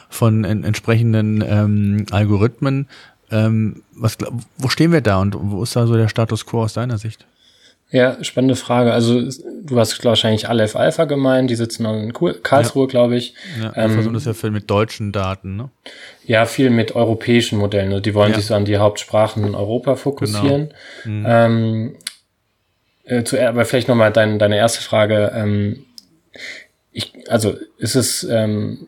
von en, entsprechenden ähm, Algorithmen. Ähm, was, wo stehen wir da und wo ist da so der Status quo aus deiner Sicht? Ja, spannende Frage. Also du hast wahrscheinlich Aleph Alpha gemeint, die sitzen in Karlsruhe, ja. glaube ich. Ja, ähm, versuchen das ja viel mit deutschen Daten, ne? Ja, viel mit europäischen Modellen. Also die wollen ja. sich so an die Hauptsprachen in Europa fokussieren. Genau. Mhm. Ähm, äh, zu, aber vielleicht nochmal dein, deine erste Frage. Ähm, ich, also ist es ähm,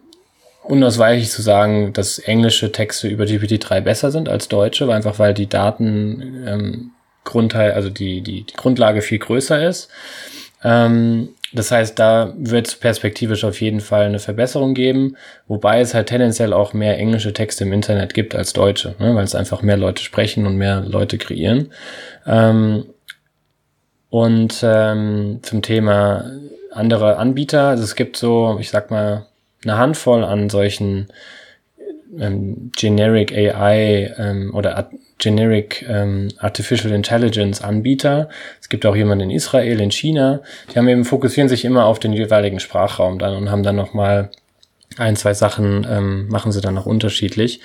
unausweichlich zu sagen, dass englische Texte über GPT-3 besser sind als deutsche, einfach weil die Daten ähm, Grundteil, also die, die, die Grundlage viel größer ist. Ähm, das heißt, da wird es perspektivisch auf jeden Fall eine Verbesserung geben, wobei es halt tendenziell auch mehr englische Texte im Internet gibt als deutsche, ne, weil es einfach mehr Leute sprechen und mehr Leute kreieren. Ähm, und ähm, zum Thema andere Anbieter, also es gibt so, ich sag mal, eine Handvoll an solchen ähm, Generic AI ähm, oder Generic ähm, Artificial Intelligence Anbieter. Es gibt auch jemanden in Israel, in China. Die haben eben fokussieren sich immer auf den jeweiligen Sprachraum dann und haben dann noch mal ein, zwei Sachen ähm, machen sie dann noch unterschiedlich.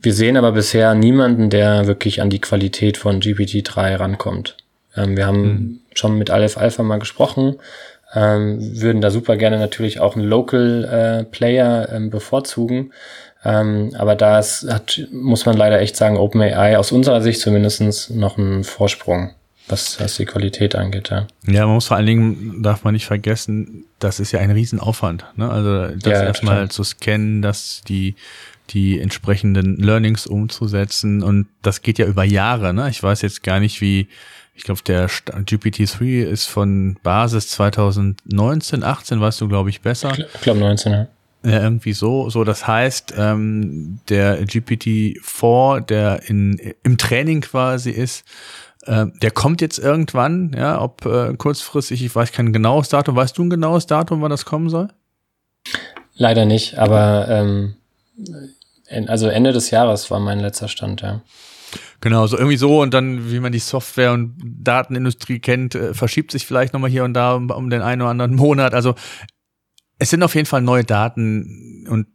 Wir sehen aber bisher niemanden, der wirklich an die Qualität von GPT-3 rankommt. Ähm, wir haben mhm. schon mit Aleph Alpha mal gesprochen, ähm, würden da super gerne natürlich auch einen Local äh, Player ähm, bevorzugen. Ähm, aber da ist, hat, muss man leider echt sagen, OpenAI aus unserer Sicht zumindestens noch einen Vorsprung, was, was die Qualität angeht. Ja. ja, man muss vor allen Dingen, darf man nicht vergessen, das ist ja ein Riesenaufwand. Ne? Also das ja, erstmal zu scannen, dass die die entsprechenden Learnings umzusetzen und das geht ja über Jahre. Ne? Ich weiß jetzt gar nicht, wie ich glaube, der GPT-3 ist von Basis 2019, 18, weißt du, glaube ich, besser. Ich glaube 19, ja. Ja, irgendwie so. So, das heißt, ähm, der GPT-4, der in, im Training quasi ist, äh, der kommt jetzt irgendwann, ja, ob äh, kurzfristig, ich weiß kein genaues Datum. Weißt du ein genaues Datum, wann das kommen soll? Leider nicht, aber ähm, also Ende des Jahres war mein letzter Stand, ja. Genau, so irgendwie so und dann, wie man die Software- und Datenindustrie kennt, äh, verschiebt sich vielleicht nochmal hier und da um, um den einen oder anderen Monat. Also es sind auf jeden Fall neue Daten und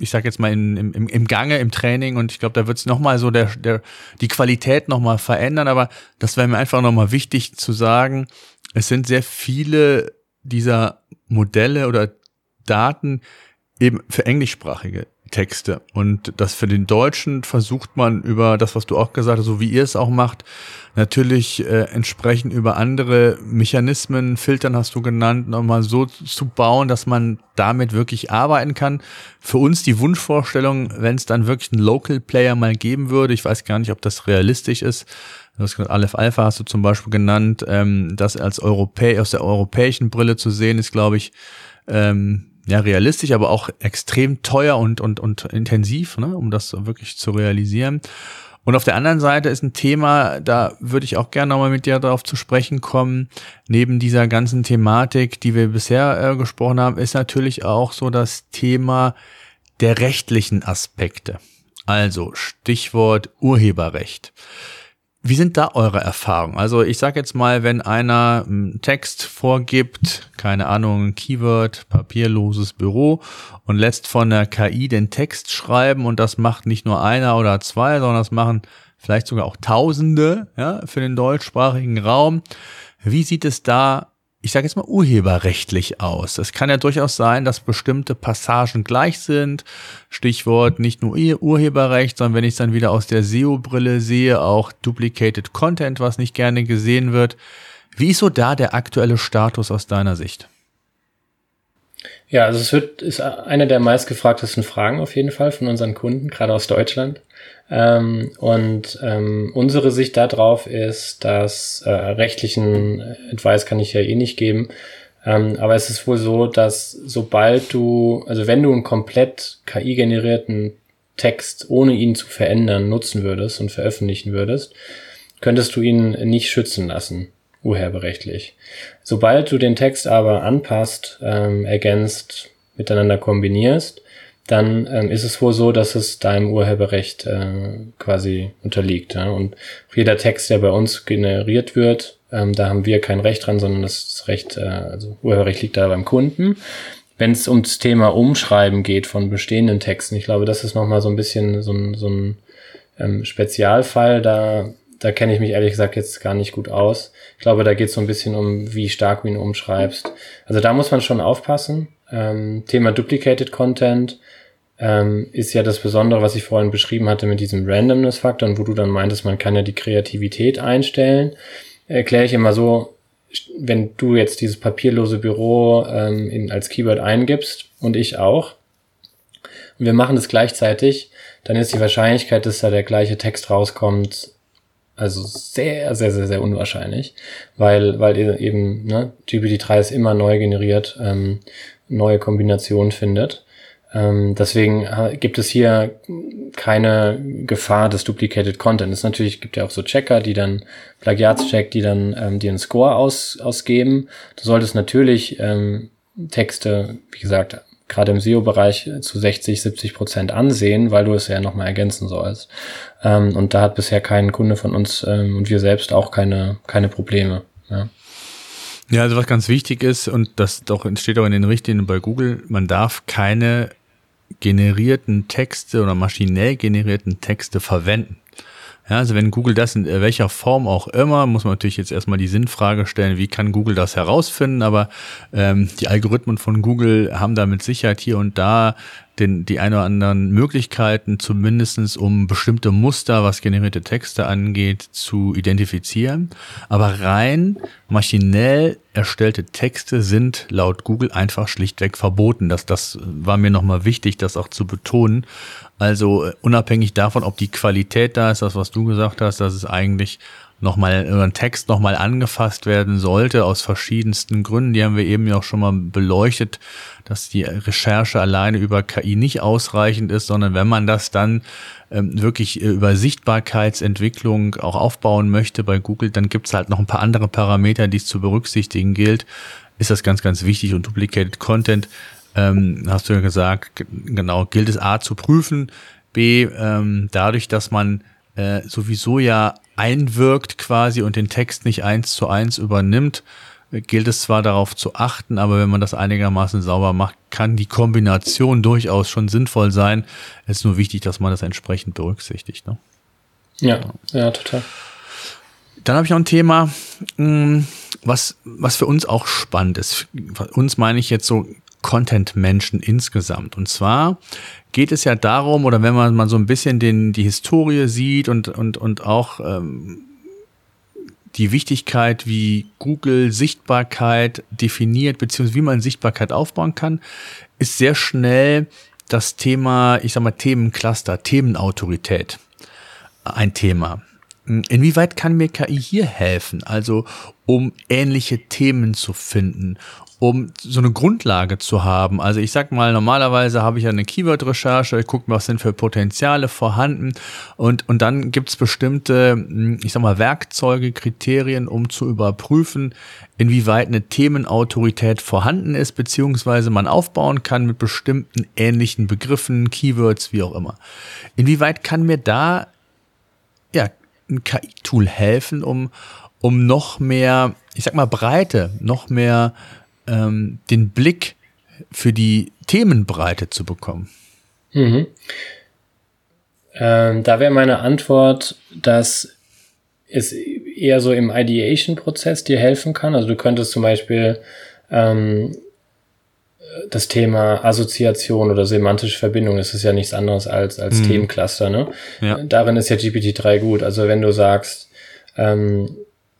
ich sag jetzt mal in, im, im Gange, im Training und ich glaube, da wird es nochmal so der, der, die Qualität nochmal verändern, aber das wäre mir einfach nochmal wichtig zu sagen, es sind sehr viele dieser Modelle oder Daten eben für englischsprachige Texte. Und das für den Deutschen versucht man über das, was du auch gesagt hast, so wie ihr es auch macht, natürlich äh, entsprechend über andere Mechanismen, Filtern hast du genannt, nochmal so zu bauen, dass man damit wirklich arbeiten kann. Für uns die Wunschvorstellung, wenn es dann wirklich einen Local Player mal geben würde, ich weiß gar nicht, ob das realistisch ist, Du hast gesagt, Aleph Alpha hast du zum Beispiel genannt, ähm, das als Europä aus der europäischen Brille zu sehen, ist, glaube ich, ähm, ja, realistisch, aber auch extrem teuer und, und, und intensiv, ne, um das wirklich zu realisieren. Und auf der anderen Seite ist ein Thema, da würde ich auch gerne nochmal mit dir darauf zu sprechen kommen, neben dieser ganzen Thematik, die wir bisher äh, gesprochen haben, ist natürlich auch so das Thema der rechtlichen Aspekte. Also Stichwort Urheberrecht. Wie sind da eure Erfahrungen? Also ich sage jetzt mal, wenn einer einen Text vorgibt, keine Ahnung, Keyword, papierloses Büro und lässt von der KI den Text schreiben und das macht nicht nur einer oder zwei, sondern das machen vielleicht sogar auch Tausende ja, für den deutschsprachigen Raum. Wie sieht es da ich sage jetzt mal, urheberrechtlich aus. Es kann ja durchaus sein, dass bestimmte Passagen gleich sind. Stichwort nicht nur Urheberrecht, sondern wenn ich es dann wieder aus der SEO-Brille sehe, auch Duplicated Content, was nicht gerne gesehen wird. Wie ist so da der aktuelle Status aus deiner Sicht? Ja, also es wird, ist eine der meistgefragtesten Fragen auf jeden Fall von unseren Kunden, gerade aus Deutschland. Ähm, und ähm, unsere Sicht darauf ist, dass äh, rechtlichen Advice kann ich ja eh nicht geben. Ähm, aber es ist wohl so, dass sobald du, also wenn du einen komplett KI-generierten Text, ohne ihn zu verändern, nutzen würdest und veröffentlichen würdest, könntest du ihn nicht schützen lassen urheberrechtlich. Sobald du den Text aber anpasst, ähm, ergänzt, miteinander kombinierst, dann ähm, ist es wohl so, dass es deinem Urheberrecht äh, quasi unterliegt. Ja? Und jeder Text, der bei uns generiert wird, ähm, da haben wir kein Recht dran, sondern das Recht, äh, also Urheberrecht liegt da beim Kunden. Wenn es ums Thema Umschreiben geht von bestehenden Texten, ich glaube, das ist nochmal so ein bisschen so ein, so ein ähm, Spezialfall. Da da kenne ich mich ehrlich gesagt jetzt gar nicht gut aus. Ich glaube, da geht es so ein bisschen um, wie stark du ihn umschreibst. Also da muss man schon aufpassen. Ähm, Thema Duplicated Content ähm, ist ja das Besondere, was ich vorhin beschrieben hatte mit diesem Randomness-Faktor und wo du dann meintest, man kann ja die Kreativität einstellen. Erkläre ich immer so, wenn du jetzt dieses papierlose Büro ähm, in, als Keyword eingibst und ich auch, und wir machen das gleichzeitig, dann ist die Wahrscheinlichkeit, dass da der gleiche Text rauskommt, also sehr, sehr, sehr, sehr unwahrscheinlich, weil, weil eben ne, GPT-3 ist immer neu generiert, ähm, neue Kombinationen findet. Ähm, deswegen gibt es hier keine Gefahr des Duplicated Content. Es natürlich gibt ja auch so Checker, die dann Plagiatscheck, die dann ähm, dir einen Score aus, ausgeben. Du solltest natürlich ähm, Texte, wie gesagt, gerade im SEO-Bereich zu 60, 70 Prozent ansehen, weil du es ja nochmal ergänzen sollst. Ähm, und da hat bisher kein Kunde von uns ähm, und wir selbst auch keine, keine Probleme. Ja. Ja, also was ganz wichtig ist, und das doch entsteht auch in den Richtlinien bei Google, man darf keine generierten Texte oder maschinell generierten Texte verwenden. Ja, also wenn Google das in welcher Form auch immer, muss man natürlich jetzt erstmal die Sinnfrage stellen, wie kann Google das herausfinden, aber ähm, die Algorithmen von Google haben da mit Sicherheit hier und da den, die ein oder anderen Möglichkeiten, zumindestens um bestimmte Muster, was generierte Texte angeht, zu identifizieren. Aber rein maschinell erstellte Texte sind laut Google einfach schlichtweg verboten. Das, das war mir nochmal wichtig, das auch zu betonen. Also äh, unabhängig davon, ob die Qualität da ist, das, was du gesagt hast, dass es eigentlich nochmal ein Text nochmal angefasst werden sollte aus verschiedensten Gründen. Die haben wir eben ja auch schon mal beleuchtet, dass die Recherche alleine über KI nicht ausreichend ist, sondern wenn man das dann ähm, wirklich über Sichtbarkeitsentwicklung auch aufbauen möchte bei Google, dann gibt's halt noch ein paar andere Parameter, die es zu berücksichtigen gilt. Ist das ganz, ganz wichtig und Duplicated Content, ähm, hast du ja gesagt, genau, gilt es A zu prüfen, B, ähm, dadurch, dass man äh, sowieso ja einwirkt quasi und den Text nicht eins zu eins übernimmt, gilt es zwar darauf zu achten, aber wenn man das einigermaßen sauber macht, kann die Kombination durchaus schon sinnvoll sein. Es ist nur wichtig, dass man das entsprechend berücksichtigt. Ne? Ja, ja, total. Dann habe ich noch ein Thema, hm, was, was für uns auch spannend ist. Uns meine ich jetzt so Content-Menschen insgesamt. Und zwar geht es ja darum, oder wenn man mal so ein bisschen den, die Historie sieht und, und, und auch ähm, die Wichtigkeit, wie Google Sichtbarkeit definiert, beziehungsweise wie man Sichtbarkeit aufbauen kann, ist sehr schnell das Thema, ich sag mal, Themencluster, Themenautorität ein Thema. Inwieweit kann mir KI hier helfen? Also, um ähnliche Themen zu finden, um so eine Grundlage zu haben. Also ich sag mal, normalerweise habe ich ja eine Keyword-Recherche, ich gucke, was sind für Potenziale vorhanden und, und dann gibt's bestimmte, hm, ich sag mal, Werkzeuge, Kriterien, um zu überprüfen, inwieweit eine Themenautorität vorhanden ist, beziehungsweise man aufbauen kann mit bestimmten ähnlichen Begriffen, Keywords, wie auch immer. Inwieweit kann mir da ja, ein KI-Tool helfen, um, um noch mehr, ich sag mal, Breite, noch mehr ähm, den Blick für die Themenbreite zu bekommen? Mhm. Ähm, da wäre meine Antwort, dass es eher so im Ideation-Prozess dir helfen kann. Also du könntest zum Beispiel ähm, das Thema Assoziation oder semantische Verbindung, das ist ja nichts anderes als, als mhm. Themencluster. Ne? Ja. Darin ist ja GPT-3 gut. Also wenn du sagst, ähm,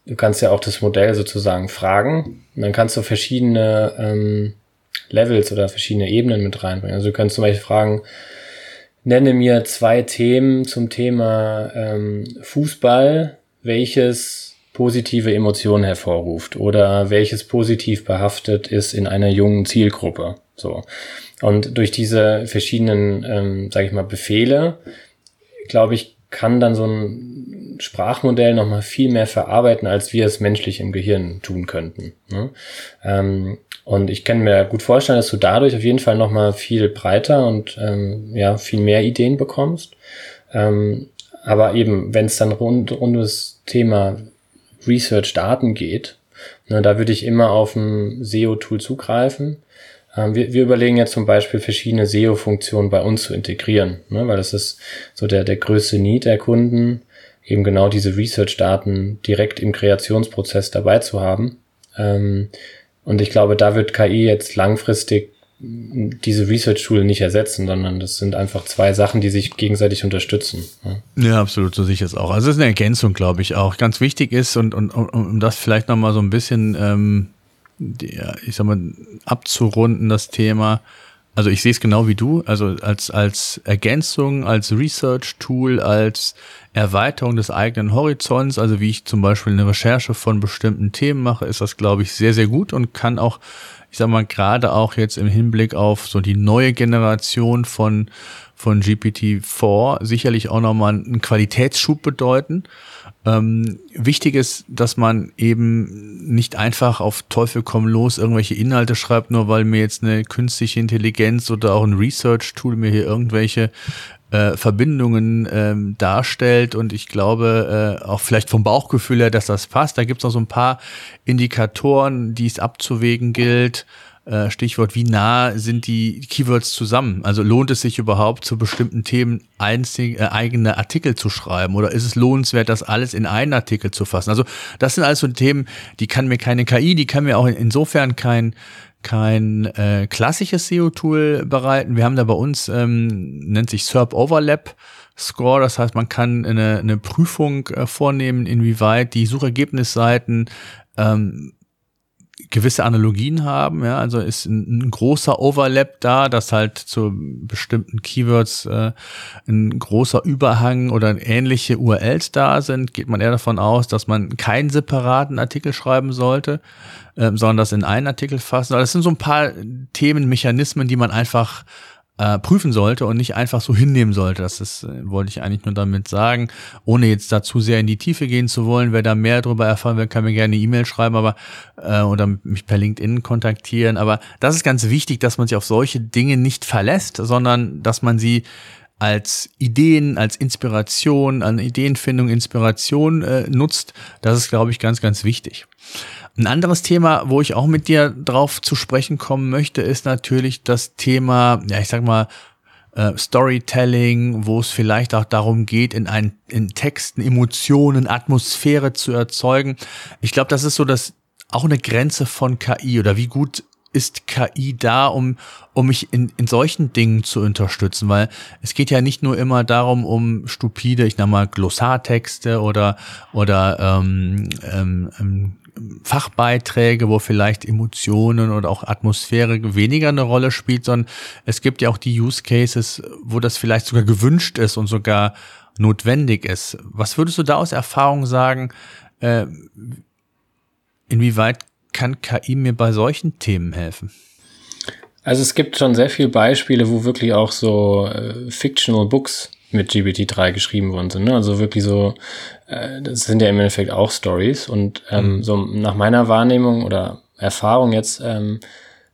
du kannst ja auch das Modell sozusagen fragen, dann kannst du verschiedene ähm, Levels oder verschiedene Ebenen mit reinbringen. Also du kannst zum Beispiel fragen, nenne mir zwei Themen zum Thema ähm, Fußball, welches positive Emotionen hervorruft oder welches positiv behaftet ist in einer jungen Zielgruppe. So. Und durch diese verschiedenen, ähm, sage ich mal, Befehle, glaube ich, kann dann so ein Sprachmodell nochmal viel mehr verarbeiten, als wir es menschlich im Gehirn tun könnten. Ne? Ähm, und ich kann mir gut vorstellen, dass du dadurch auf jeden Fall nochmal viel breiter und ähm, ja, viel mehr Ideen bekommst. Ähm, aber eben, wenn es dann rund, rund das Thema Research-Daten geht, ne, da würde ich immer auf ein SEO-Tool zugreifen. Ähm, wir, wir überlegen jetzt zum Beispiel verschiedene SEO-Funktionen bei uns zu integrieren, ne, weil das ist so der, der größte Need der Kunden, eben genau diese Research-Daten direkt im Kreationsprozess dabei zu haben. Ähm, und ich glaube, da wird KI jetzt langfristig diese Research-Tool nicht ersetzen, sondern das sind einfach zwei Sachen, die sich gegenseitig unterstützen. Ja, absolut, so ich es auch. Also es ist eine Ergänzung, glaube ich, auch. Ganz wichtig ist und, und um das vielleicht nochmal so ein bisschen, ähm, die, ich sag mal, abzurunden, das Thema. Also ich sehe es genau wie du, also als, als Ergänzung, als Research-Tool, als Erweiterung des eigenen Horizonts, also wie ich zum Beispiel eine Recherche von bestimmten Themen mache, ist das, glaube ich, sehr, sehr gut und kann auch ich sag mal, gerade auch jetzt im Hinblick auf so die neue Generation von, von GPT-4 sicherlich auch nochmal einen Qualitätsschub bedeuten. Ähm, wichtig ist, dass man eben nicht einfach auf Teufel komm los irgendwelche Inhalte schreibt, nur weil mir jetzt eine künstliche Intelligenz oder auch ein Research-Tool mir hier irgendwelche äh, Verbindungen ähm, darstellt und ich glaube äh, auch vielleicht vom Bauchgefühl her, dass das passt. Da gibt es noch so ein paar Indikatoren, die es abzuwägen gilt. Äh, Stichwort, wie nah sind die Keywords zusammen? Also lohnt es sich überhaupt zu bestimmten Themen einzig, äh, eigene Artikel zu schreiben oder ist es lohnenswert, das alles in einen Artikel zu fassen? Also das sind alles so Themen, die kann mir keine KI, die kann mir auch insofern kein kein äh, klassisches SEO-Tool bereiten. Wir haben da bei uns, ähm, nennt sich SERP Overlap Score. Das heißt, man kann eine, eine Prüfung äh, vornehmen, inwieweit die Suchergebnisseiten ähm, gewisse Analogien haben. Ja, also ist ein, ein, großer Overlap da, dass halt zu bestimmten Keywords äh, ein großer Überhang oder ähnliche URLs da sind. Geht man eher davon aus, dass man keinen separaten Artikel schreiben sollte, äh, sondern das in einen Artikel fassen. Also das sind so ein paar Themenmechanismen, die man einfach äh, prüfen sollte und nicht einfach so hinnehmen sollte. Das ist, äh, wollte ich eigentlich nur damit sagen, ohne jetzt da zu sehr in die Tiefe gehen zu wollen. Wer da mehr darüber erfahren will, kann mir gerne eine E-Mail schreiben, aber äh, oder mich per LinkedIn kontaktieren. Aber das ist ganz wichtig, dass man sich auf solche Dinge nicht verlässt, sondern dass man sie als Ideen, als Inspiration, an Ideenfindung, Inspiration äh, nutzt, das ist, glaube ich, ganz, ganz wichtig. Ein anderes Thema, wo ich auch mit dir drauf zu sprechen kommen möchte, ist natürlich das Thema, ja, ich sag mal, äh, Storytelling, wo es vielleicht auch darum geht, in, ein, in Texten Emotionen, Atmosphäre zu erzeugen. Ich glaube, das ist so das auch eine Grenze von KI oder wie gut ist KI da, um, um mich in, in solchen Dingen zu unterstützen? Weil es geht ja nicht nur immer darum, um stupide, ich nenne mal Glossartexte oder, oder ähm, ähm, ähm Fachbeiträge, wo vielleicht Emotionen oder auch Atmosphäre weniger eine Rolle spielt, sondern es gibt ja auch die Use Cases, wo das vielleicht sogar gewünscht ist und sogar notwendig ist. Was würdest du da aus Erfahrung sagen? Äh, inwieweit kann KI mir bei solchen Themen helfen? Also es gibt schon sehr viele Beispiele, wo wirklich auch so äh, Fictional Books mit GPT-3 geschrieben worden sind. Ne? Also wirklich so, äh, das sind ja im Endeffekt auch Stories. Und ähm, mhm. so nach meiner Wahrnehmung oder Erfahrung jetzt, ähm,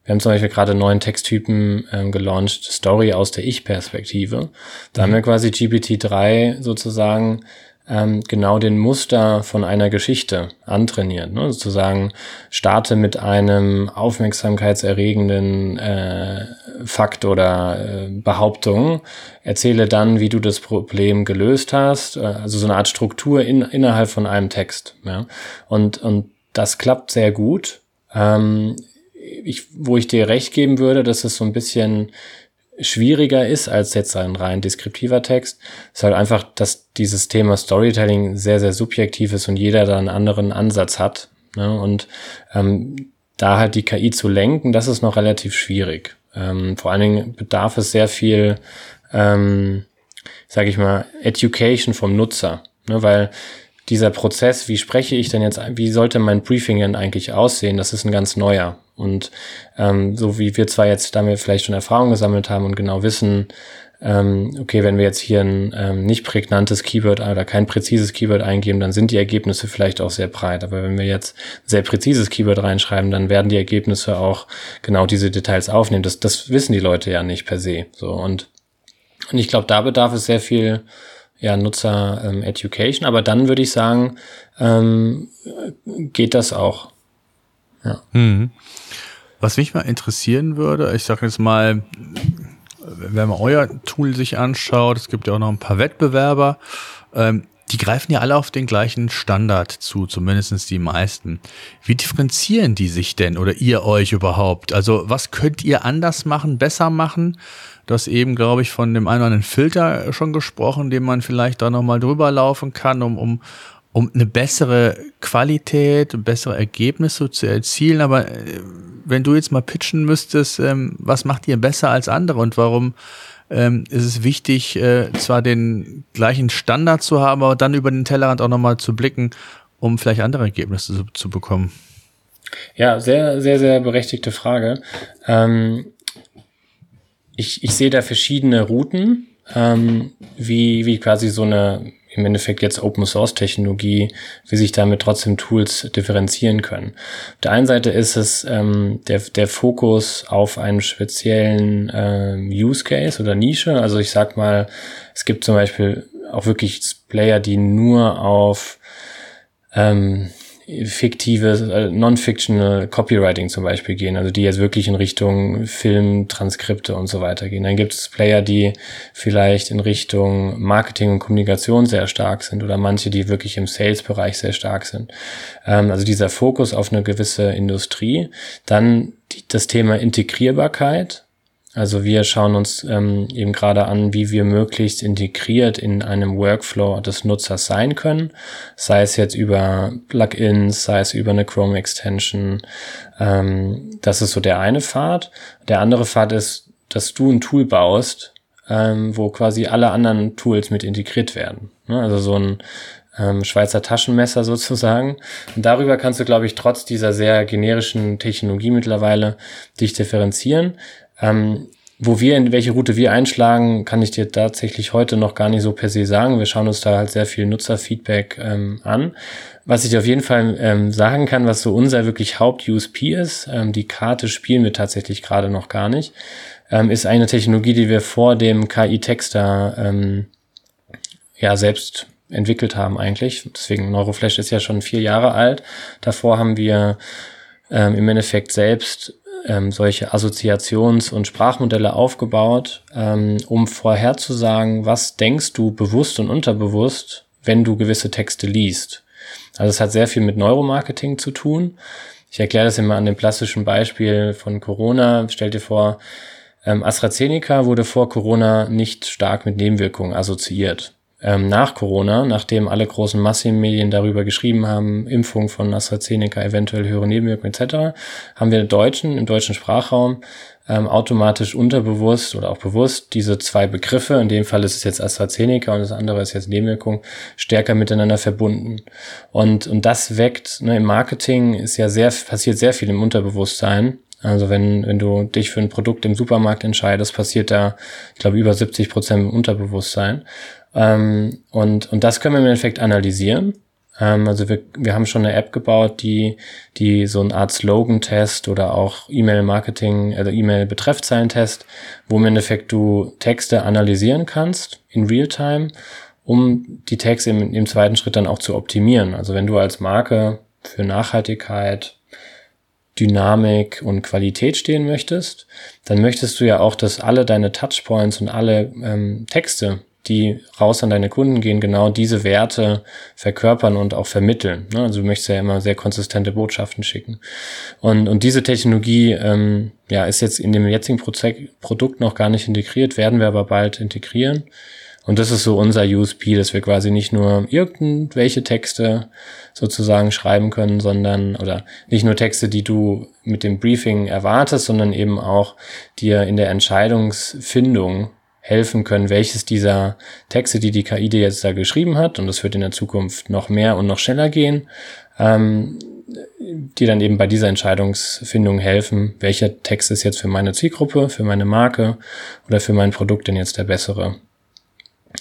wir haben zum Beispiel gerade neuen Texttypen ähm, gelauncht, Story aus der Ich-Perspektive. Da mhm. haben wir quasi GPT-3 sozusagen ähm, genau den Muster von einer Geschichte antrainiert. Ne? Sozusagen starte mit einem aufmerksamkeitserregenden äh, Fakt oder äh, Behauptung, erzähle dann, wie du das Problem gelöst hast, äh, also so eine Art Struktur in, innerhalb von einem Text. Ja? Und, und das klappt sehr gut. Ähm, ich, wo ich dir recht geben würde, dass es so ein bisschen schwieriger ist als jetzt ein rein deskriptiver Text, ist halt einfach, dass dieses Thema Storytelling sehr, sehr subjektiv ist und jeder da einen anderen Ansatz hat. Ne? Und ähm, da halt die KI zu lenken, das ist noch relativ schwierig. Ähm, vor allen Dingen bedarf es sehr viel, ähm, sage ich mal, Education vom Nutzer, ne? weil dieser Prozess, wie spreche ich denn jetzt, wie sollte mein Briefing denn eigentlich aussehen, das ist ein ganz neuer. Und ähm, so wie wir zwar jetzt damit vielleicht schon Erfahrung gesammelt haben und genau wissen, ähm, okay, wenn wir jetzt hier ein ähm, nicht prägnantes Keyword oder kein präzises Keyword eingeben, dann sind die Ergebnisse vielleicht auch sehr breit. Aber wenn wir jetzt ein sehr präzises Keyword reinschreiben, dann werden die Ergebnisse auch genau diese Details aufnehmen. Das, das wissen die Leute ja nicht per se. So und, und ich glaube, da bedarf es sehr viel ja, Nutzer ähm, Education. Aber dann würde ich sagen, ähm, geht das auch. Ja. Mhm. Was mich mal interessieren würde, ich sage jetzt mal, wenn man euer Tool sich anschaut, es gibt ja auch noch ein paar Wettbewerber, ähm, die greifen ja alle auf den gleichen Standard zu, zumindestens die meisten. Wie differenzieren die sich denn oder ihr euch überhaupt? Also was könnt ihr anders machen, besser machen? Du hast eben, glaube ich, von dem einen oder anderen Filter schon gesprochen, den man vielleicht da nochmal drüber laufen kann, um, um, um eine bessere Qualität, bessere Ergebnisse zu erzielen. Aber äh, wenn du jetzt mal pitchen müsstest, ähm, was macht ihr besser als andere und warum ähm, ist es wichtig, äh, zwar den gleichen Standard zu haben, aber dann über den Tellerrand auch nochmal zu blicken, um vielleicht andere Ergebnisse zu, bekommen? Ja, sehr, sehr, sehr berechtigte Frage. Ähm, ich, ich sehe da verschiedene Routen, ähm, wie, wie quasi so eine im Endeffekt jetzt Open Source Technologie, wie sich damit trotzdem Tools differenzieren können. Auf der einen Seite ist es ähm, der, der Fokus auf einen speziellen ähm, Use Case oder Nische. Also ich sag mal, es gibt zum Beispiel auch wirklich Player, die nur auf ähm, fiktive, äh, non-fictional Copywriting zum Beispiel gehen, also die jetzt wirklich in Richtung Film, Transkripte und so weiter gehen. Dann gibt es Player, die vielleicht in Richtung Marketing und Kommunikation sehr stark sind oder manche, die wirklich im Sales-Bereich sehr stark sind. Ähm, also dieser Fokus auf eine gewisse Industrie. Dann die, das Thema Integrierbarkeit. Also wir schauen uns ähm, eben gerade an, wie wir möglichst integriert in einem Workflow des Nutzers sein können, sei es jetzt über Plugins, sei es über eine Chrome Extension. Ähm, das ist so der eine Pfad. Der andere Pfad ist, dass du ein Tool baust, ähm, wo quasi alle anderen Tools mit integriert werden. Ne? Also so ein ähm, Schweizer Taschenmesser sozusagen. Und darüber kannst du, glaube ich, trotz dieser sehr generischen Technologie mittlerweile dich differenzieren. Ähm, wo wir, in welche Route wir einschlagen, kann ich dir tatsächlich heute noch gar nicht so per se sagen. Wir schauen uns da halt sehr viel Nutzerfeedback ähm, an. Was ich auf jeden Fall ähm, sagen kann, was so unser wirklich Haupt-USP ist, ähm, die Karte spielen wir tatsächlich gerade noch gar nicht. ähm, ist eine Technologie, die wir vor dem KI-Texter ähm, ja selbst entwickelt haben eigentlich. Deswegen Neuroflash ist ja schon vier Jahre alt. Davor haben wir ähm, im Endeffekt selbst ähm, solche Assoziations- und Sprachmodelle aufgebaut, ähm, um vorherzusagen, was denkst du bewusst und unterbewusst, wenn du gewisse Texte liest. Also es hat sehr viel mit Neuromarketing zu tun. Ich erkläre das immer an dem plastischen Beispiel von Corona. Stell dir vor, ähm, AstraZeneca wurde vor Corona nicht stark mit Nebenwirkungen assoziiert ähm, nach Corona, nachdem alle großen Massenmedien darüber geschrieben haben, Impfung von AstraZeneca, eventuell höhere Nebenwirkungen etc., haben wir Deutschen im deutschen Sprachraum ähm, automatisch unterbewusst oder auch bewusst diese zwei Begriffe, in dem Fall ist es jetzt AstraZeneca und das andere ist jetzt Nebenwirkung, stärker miteinander verbunden. Und, und das weckt, ne, im Marketing ist ja sehr, passiert sehr viel im Unterbewusstsein. Also wenn, wenn du dich für ein Produkt im Supermarkt entscheidest, passiert da, ich glaube, über 70 Prozent im Unterbewusstsein. Ähm, und, und das können wir im Endeffekt analysieren. Ähm, also wir, wir haben schon eine App gebaut, die, die so eine Art Slogan-Test oder auch E-Mail-Marketing, also E-Mail-Betreffzeilentest, wo im Endeffekt du Texte analysieren kannst in Realtime, um die Texte im, im zweiten Schritt dann auch zu optimieren. Also wenn du als Marke für Nachhaltigkeit, Dynamik und Qualität stehen möchtest, dann möchtest du ja auch, dass alle deine Touchpoints und alle ähm, Texte, die raus an deine Kunden gehen, genau diese Werte verkörpern und auch vermitteln. Ne? Also du möchtest ja immer sehr konsistente Botschaften schicken. Und, und diese Technologie ähm, ja, ist jetzt in dem jetzigen Produkt noch gar nicht integriert, werden wir aber bald integrieren. Und das ist so unser USP, dass wir quasi nicht nur irgendwelche Texte sozusagen schreiben können, sondern, oder nicht nur Texte, die du mit dem Briefing erwartest, sondern eben auch dir in der Entscheidungsfindung helfen können, welches dieser Texte, die die KI dir jetzt da geschrieben hat, und das wird in der Zukunft noch mehr und noch schneller gehen, ähm, die dann eben bei dieser Entscheidungsfindung helfen, welcher Text ist jetzt für meine Zielgruppe, für meine Marke oder für mein Produkt denn jetzt der bessere.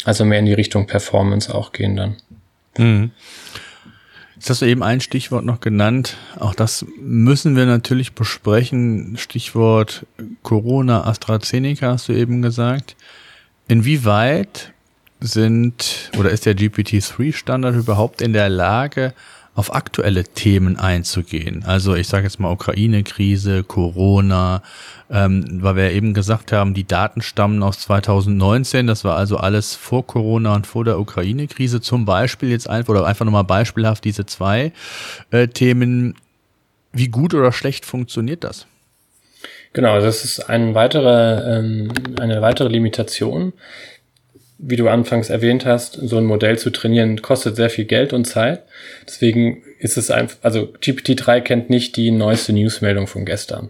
Also mehr in die Richtung Performance auch gehen dann. Mhm. Jetzt hast du eben ein Stichwort noch genannt. Auch das müssen wir natürlich besprechen. Stichwort Corona, AstraZeneca hast du eben gesagt. Inwieweit sind oder ist der GPT-3-Standard überhaupt in der Lage, auf aktuelle Themen einzugehen. Also ich sage jetzt mal Ukraine-Krise, Corona, ähm, weil wir eben gesagt haben, die Daten stammen aus 2019, das war also alles vor Corona und vor der Ukraine-Krise zum Beispiel jetzt einfach oder einfach nochmal beispielhaft diese zwei äh, Themen. Wie gut oder schlecht funktioniert das? Genau, das ist ein weiterer, ähm, eine weitere Limitation. Wie du anfangs erwähnt hast, so ein Modell zu trainieren, kostet sehr viel Geld und Zeit. Deswegen ist es einfach, also GPT-3 kennt nicht die neueste Newsmeldung von gestern.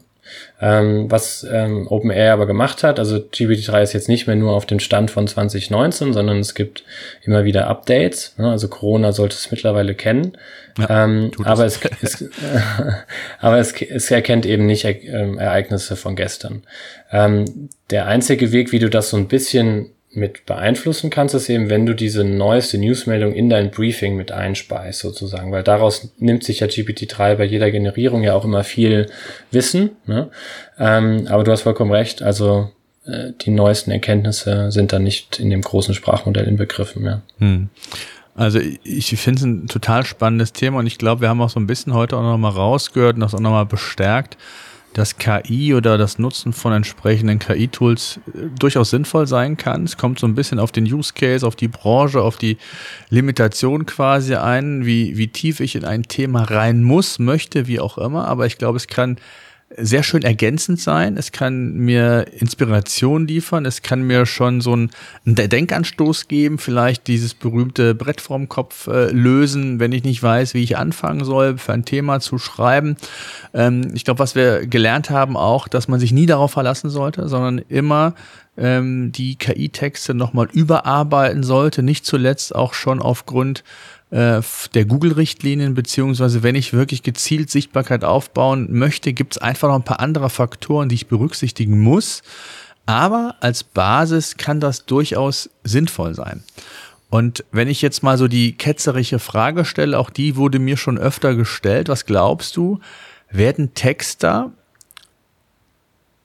Ähm, was ähm, OpenAI aber gemacht hat, also GPT-3 ist jetzt nicht mehr nur auf dem Stand von 2019, sondern es gibt immer wieder Updates. Ne? Also Corona sollte es mittlerweile kennen. Ja, ähm, aber es, es, *laughs* aber es, es erkennt eben nicht äh, Ereignisse von gestern. Ähm, der einzige Weg, wie du das so ein bisschen mit beeinflussen kannst, ist eben, wenn du diese neueste Newsmeldung in dein Briefing mit einspeist, sozusagen, weil daraus nimmt sich ja GPT-3 bei jeder Generierung ja auch immer viel Wissen. Ne? Ähm, aber du hast vollkommen recht, also äh, die neuesten Erkenntnisse sind dann nicht in dem großen Sprachmodell inbegriffen. Ja. Hm. Also ich finde es ein total spannendes Thema und ich glaube, wir haben auch so ein bisschen heute auch nochmal rausgehört und das auch nochmal bestärkt, dass KI oder das Nutzen von entsprechenden KI-Tools äh, durchaus sinnvoll sein kann. Es kommt so ein bisschen auf den Use Case, auf die Branche, auf die Limitation quasi ein, wie, wie tief ich in ein Thema rein muss, möchte, wie auch immer. Aber ich glaube, es kann sehr schön ergänzend sein. Es kann mir Inspiration liefern. Es kann mir schon so einen, Denkanstoß geben, vielleicht dieses berühmte Brett vorm Kopf äh, lösen, wenn ich nicht weiß, wie ich anfangen soll, für ein Thema zu schreiben. Ähm, ich glaube, was wir gelernt haben auch, dass man sich nie darauf verlassen sollte, sondern immer ähm, die KI-Texte nochmal überarbeiten sollte. Nicht zuletzt auch schon aufgrund äh, der Google-Richtlinien, beziehungsweise wenn ich wirklich gezielt Sichtbarkeit aufbauen möchte, gibt es einfach noch ein paar andere Faktoren, die ich berücksichtigen muss. Aber als Basis kann das durchaus sinnvoll sein. Und wenn ich jetzt mal so die ketzerische Frage stelle, auch die wurde mir schon öfter gestellt, was glaubst du, werden Texter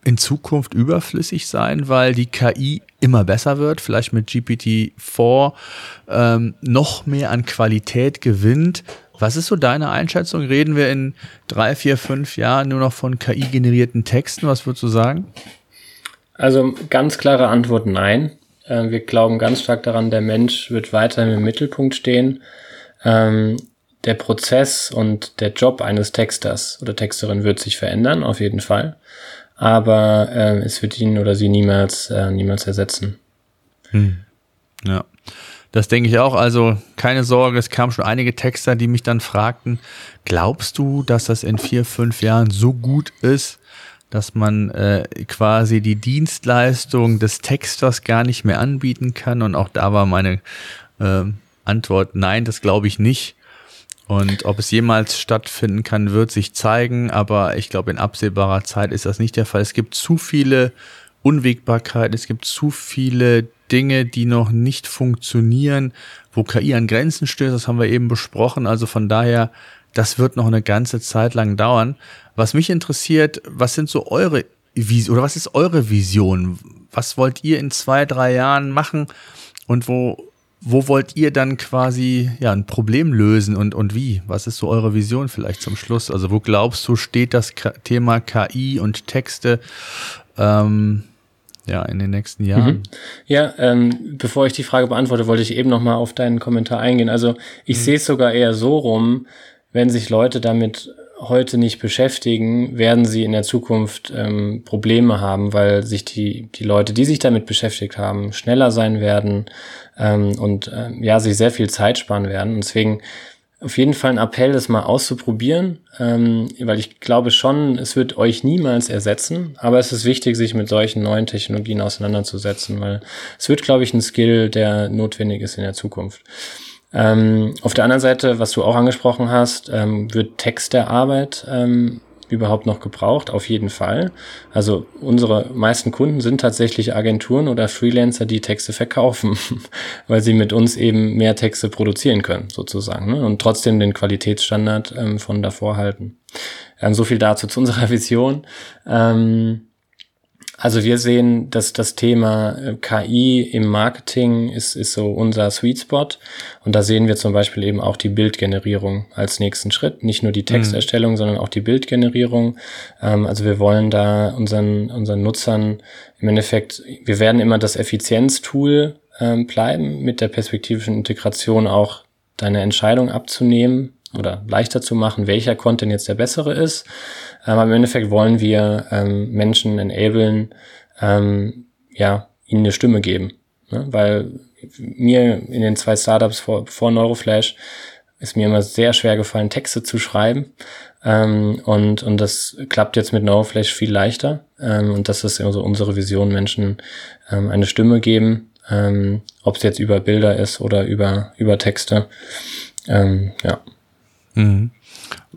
in Zukunft überflüssig sein, weil die KI immer besser wird, vielleicht mit GPT-4 ähm, noch mehr an Qualität gewinnt. Was ist so deine Einschätzung? Reden wir in drei, vier, fünf Jahren nur noch von KI-generierten Texten? Was würdest du sagen? Also ganz klare Antwort nein. Äh, wir glauben ganz stark daran, der Mensch wird weiterhin im Mittelpunkt stehen. Ähm, der Prozess und der Job eines Texters oder Texterin wird sich verändern, auf jeden Fall aber äh, es wird ihn oder sie niemals, äh, niemals ersetzen. Hm. Ja. Das denke ich auch. Also keine Sorge, es kamen schon einige Texter, die mich dann fragten, glaubst du, dass das in vier, fünf Jahren so gut ist, dass man äh, quasi die Dienstleistung des Texters gar nicht mehr anbieten kann? Und auch da war meine äh, Antwort, nein, das glaube ich nicht. Und ob es jemals stattfinden kann, wird sich zeigen. Aber ich glaube, in absehbarer Zeit ist das nicht der Fall. Es gibt zu viele Unwägbarkeiten, es gibt zu viele Dinge, die noch nicht funktionieren, wo KI an Grenzen stößt. Das haben wir eben besprochen. Also von daher, das wird noch eine ganze Zeit lang dauern. Was mich interessiert, was sind so eure Vision oder was ist eure Vision? Was wollt ihr in zwei, drei Jahren machen? Und wo wo wollt ihr dann quasi ja ein Problem lösen und, und wie? Was ist so eure Vision vielleicht zum Schluss? Also wo glaubst du, steht das K Thema KI und Texte ähm, ja in den nächsten Jahren? Mhm. Ja, ähm, bevor ich die Frage beantworte, wollte ich eben noch mal auf deinen Kommentar eingehen. Also ich mhm. sehe es sogar eher so rum, wenn sich Leute damit heute nicht beschäftigen, werden sie in der Zukunft ähm, Probleme haben, weil sich die, die Leute, die sich damit beschäftigt haben, schneller sein werden ähm, und ähm, ja, sich sehr viel Zeit sparen werden. Und deswegen auf jeden Fall ein Appell, das mal auszuprobieren, ähm, weil ich glaube schon, es wird euch niemals ersetzen, aber es ist wichtig, sich mit solchen neuen Technologien auseinanderzusetzen, weil es wird, glaube ich, ein Skill, der notwendig ist in der Zukunft. Ähm, auf der anderen Seite, was du auch angesprochen hast, ähm, wird Text der Arbeit ähm, überhaupt noch gebraucht? Auf jeden Fall. Also unsere meisten Kunden sind tatsächlich Agenturen oder Freelancer, die Texte verkaufen, *laughs* weil sie mit uns eben mehr Texte produzieren können, sozusagen, ne? und trotzdem den Qualitätsstandard ähm, von davor halten. Ähm, so viel dazu zu unserer *laughs* Vision. Ähm, also wir sehen, dass das Thema äh, KI im Marketing ist, ist so unser Sweet Spot. Und da sehen wir zum Beispiel eben auch die Bildgenerierung als nächsten Schritt. Nicht nur die Texterstellung, mhm. sondern auch die Bildgenerierung. Ähm, also wir wollen da unseren, unseren Nutzern im Endeffekt, wir werden immer das Effizienztool ähm, bleiben, mit der perspektivischen Integration auch deine Entscheidung abzunehmen oder leichter zu machen, welcher Content jetzt der bessere ist. Ähm, aber im Endeffekt wollen wir ähm, Menschen enablen, ähm, ja, ihnen eine Stimme geben. Ne? Weil mir in den zwei Startups vor, vor Neuroflash ist mir immer sehr schwer gefallen, Texte zu schreiben. Ähm, und, und das klappt jetzt mit Neuroflash viel leichter. Ähm, und das ist immer so unsere Vision, Menschen ähm, eine Stimme geben, ähm, ob es jetzt über Bilder ist oder über, über Texte. Ähm, ja. Mhm.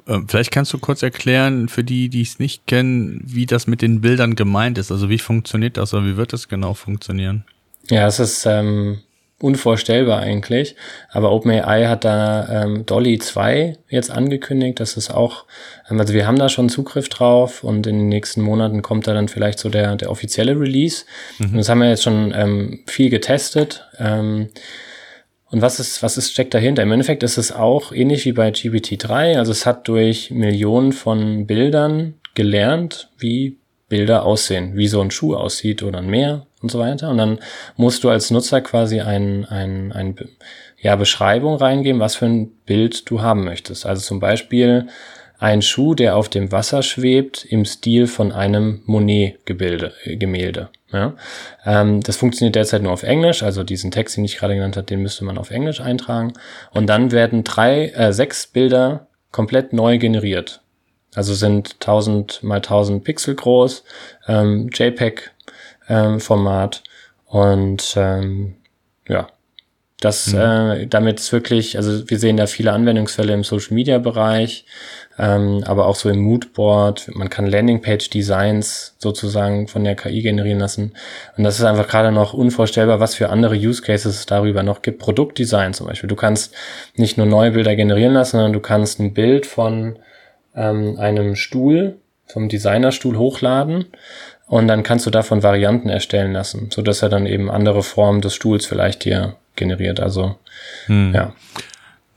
Ähm, vielleicht kannst du kurz erklären, für die, die es nicht kennen, wie das mit den Bildern gemeint ist. Also wie funktioniert das oder wie wird das genau funktionieren? Ja, es ist ähm, unvorstellbar eigentlich. Aber OpenAI hat da ähm, Dolly 2 jetzt angekündigt. Das ist auch, ähm, also wir haben da schon Zugriff drauf und in den nächsten Monaten kommt da dann vielleicht so der, der offizielle Release. Mhm. Und das haben wir jetzt schon ähm, viel getestet. Ähm, und was ist, was ist, steckt dahinter? Im Endeffekt ist es auch ähnlich wie bei GPT-3. Also es hat durch Millionen von Bildern gelernt, wie Bilder aussehen, wie so ein Schuh aussieht oder ein Meer und so weiter. Und dann musst du als Nutzer quasi ein, ein, ein ja, Beschreibung reingeben, was für ein Bild du haben möchtest. Also zum Beispiel ein Schuh, der auf dem Wasser schwebt, im Stil von einem Monet-Gemälde. Gemälde. Ja? Ähm, das funktioniert derzeit nur auf Englisch, also diesen Text, den ich gerade genannt habe, den müsste man auf Englisch eintragen. Und dann werden drei, äh, sechs Bilder komplett neu generiert. Also sind 1000 mal 1000 Pixel groß, ähm, JPEG-Format ähm, und ähm, ja, das, mhm. äh, damit ist wirklich, also wir sehen da viele Anwendungsfälle im Social Media Bereich, ähm, aber auch so im Moodboard. Man kann Landingpage-Designs sozusagen von der KI generieren lassen. Und das ist einfach gerade noch unvorstellbar, was für andere Use Cases es darüber noch gibt. Produktdesign zum Beispiel. Du kannst nicht nur neue Bilder generieren lassen, sondern du kannst ein Bild von ähm, einem Stuhl, vom Designerstuhl hochladen Und dann kannst du davon Varianten erstellen lassen, so dass er dann eben andere Formen des Stuhls vielleicht dir generiert. Also, hm. ja.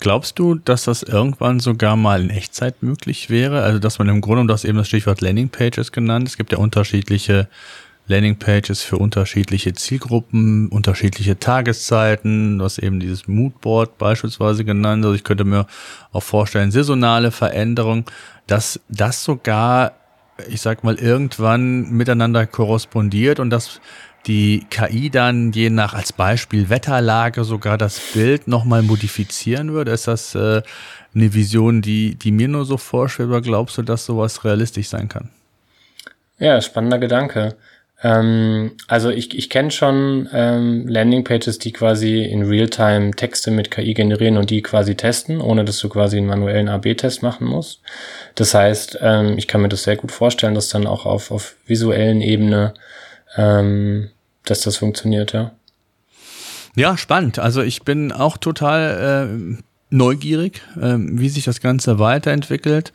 Glaubst du, dass das irgendwann sogar mal in Echtzeit möglich wäre? Also, dass man im Grunde, um das eben das Stichwort Landingpages genannt, es gibt ja unterschiedliche Landingpages für unterschiedliche Zielgruppen, unterschiedliche Tageszeiten, was eben dieses Moodboard beispielsweise genannt. Also ich könnte mir auch vorstellen, saisonale Veränderungen, dass das sogar, ich sag mal, irgendwann miteinander korrespondiert und dass die KI dann je nach als Beispiel Wetterlage sogar das Bild nochmal modifizieren würde? Ist das äh, eine Vision, die, die mir nur so vorschwebt oder glaubst du, dass sowas realistisch sein kann? Ja, spannender Gedanke. Ähm, also ich, ich kenne schon ähm, Landingpages, die quasi in Realtime Texte mit KI generieren und die quasi testen, ohne dass du quasi einen manuellen AB-Test machen musst. Das heißt, ähm, ich kann mir das sehr gut vorstellen, dass dann auch auf, auf visuellen Ebene ähm, dass das funktioniert, ja. Ja, spannend. Also ich bin auch total äh, neugierig, äh, wie sich das Ganze weiterentwickelt.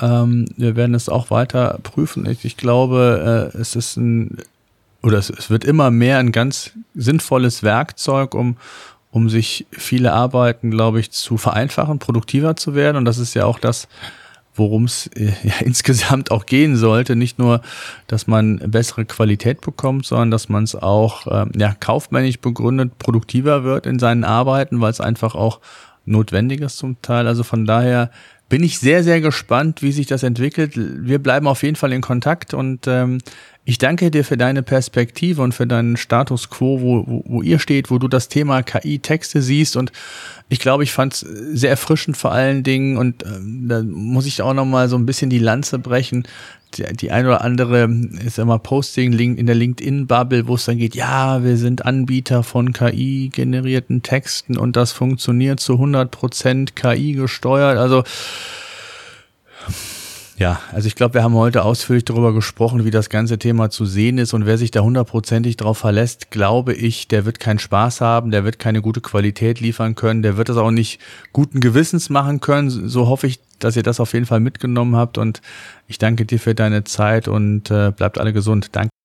Ähm, wir werden es auch weiter prüfen. Ich, ich glaube, äh, es ist ein oder es, es, wird immer mehr ein ganz sinnvolles Werkzeug, um, um sich viele Arbeiten, glaube ich, zu vereinfachen, produktiver zu werden. Und das ist ja auch das, worum es äh, ja, *laughs* insgesamt auch gehen sollte. Nicht nur, dass man bessere Qualität bekommt, sondern dass man es auch ähm, ja, kaufmännisch begründet, produktiver wird in seinen Arbeiten, weil es einfach auch notwendig ist zum Teil. Also von daher bin ich sehr, sehr gespannt, wie sich das entwickelt. Wir bleiben auf jeden Fall in Kontakt und ähm, ich danke dir für deine Perspektive und für deinen Status quo, wo, wo, wo ihr steht, wo du das Thema KI-Texte siehst. Und ich glaube, ich fand es sehr erfrischend vor allen Dingen. Und äh, da muss ich auch noch mal so ein bisschen die Lanze brechen. Die, die ein oder andere ist immer Posting in der LinkedIn-Bubble, wo es dann geht, ja, wir sind Anbieter von KI-generierten Texten und das funktioniert zu 100 Prozent KI gesteuert. Also ja, also ich glaube, wir haben heute ausführlich darüber gesprochen, wie das ganze Thema zu sehen ist und wer sich da hundertprozentig drauf verlässt, glaube ich, der wird keinen Spaß haben, der wird keine gute Qualität liefern können, der wird das auch nicht guten Gewissens machen können. So hoffe ich, dass ihr das auf jeden Fall mitgenommen habt und ich danke dir für deine Zeit und äh, bleibt alle gesund. Danke.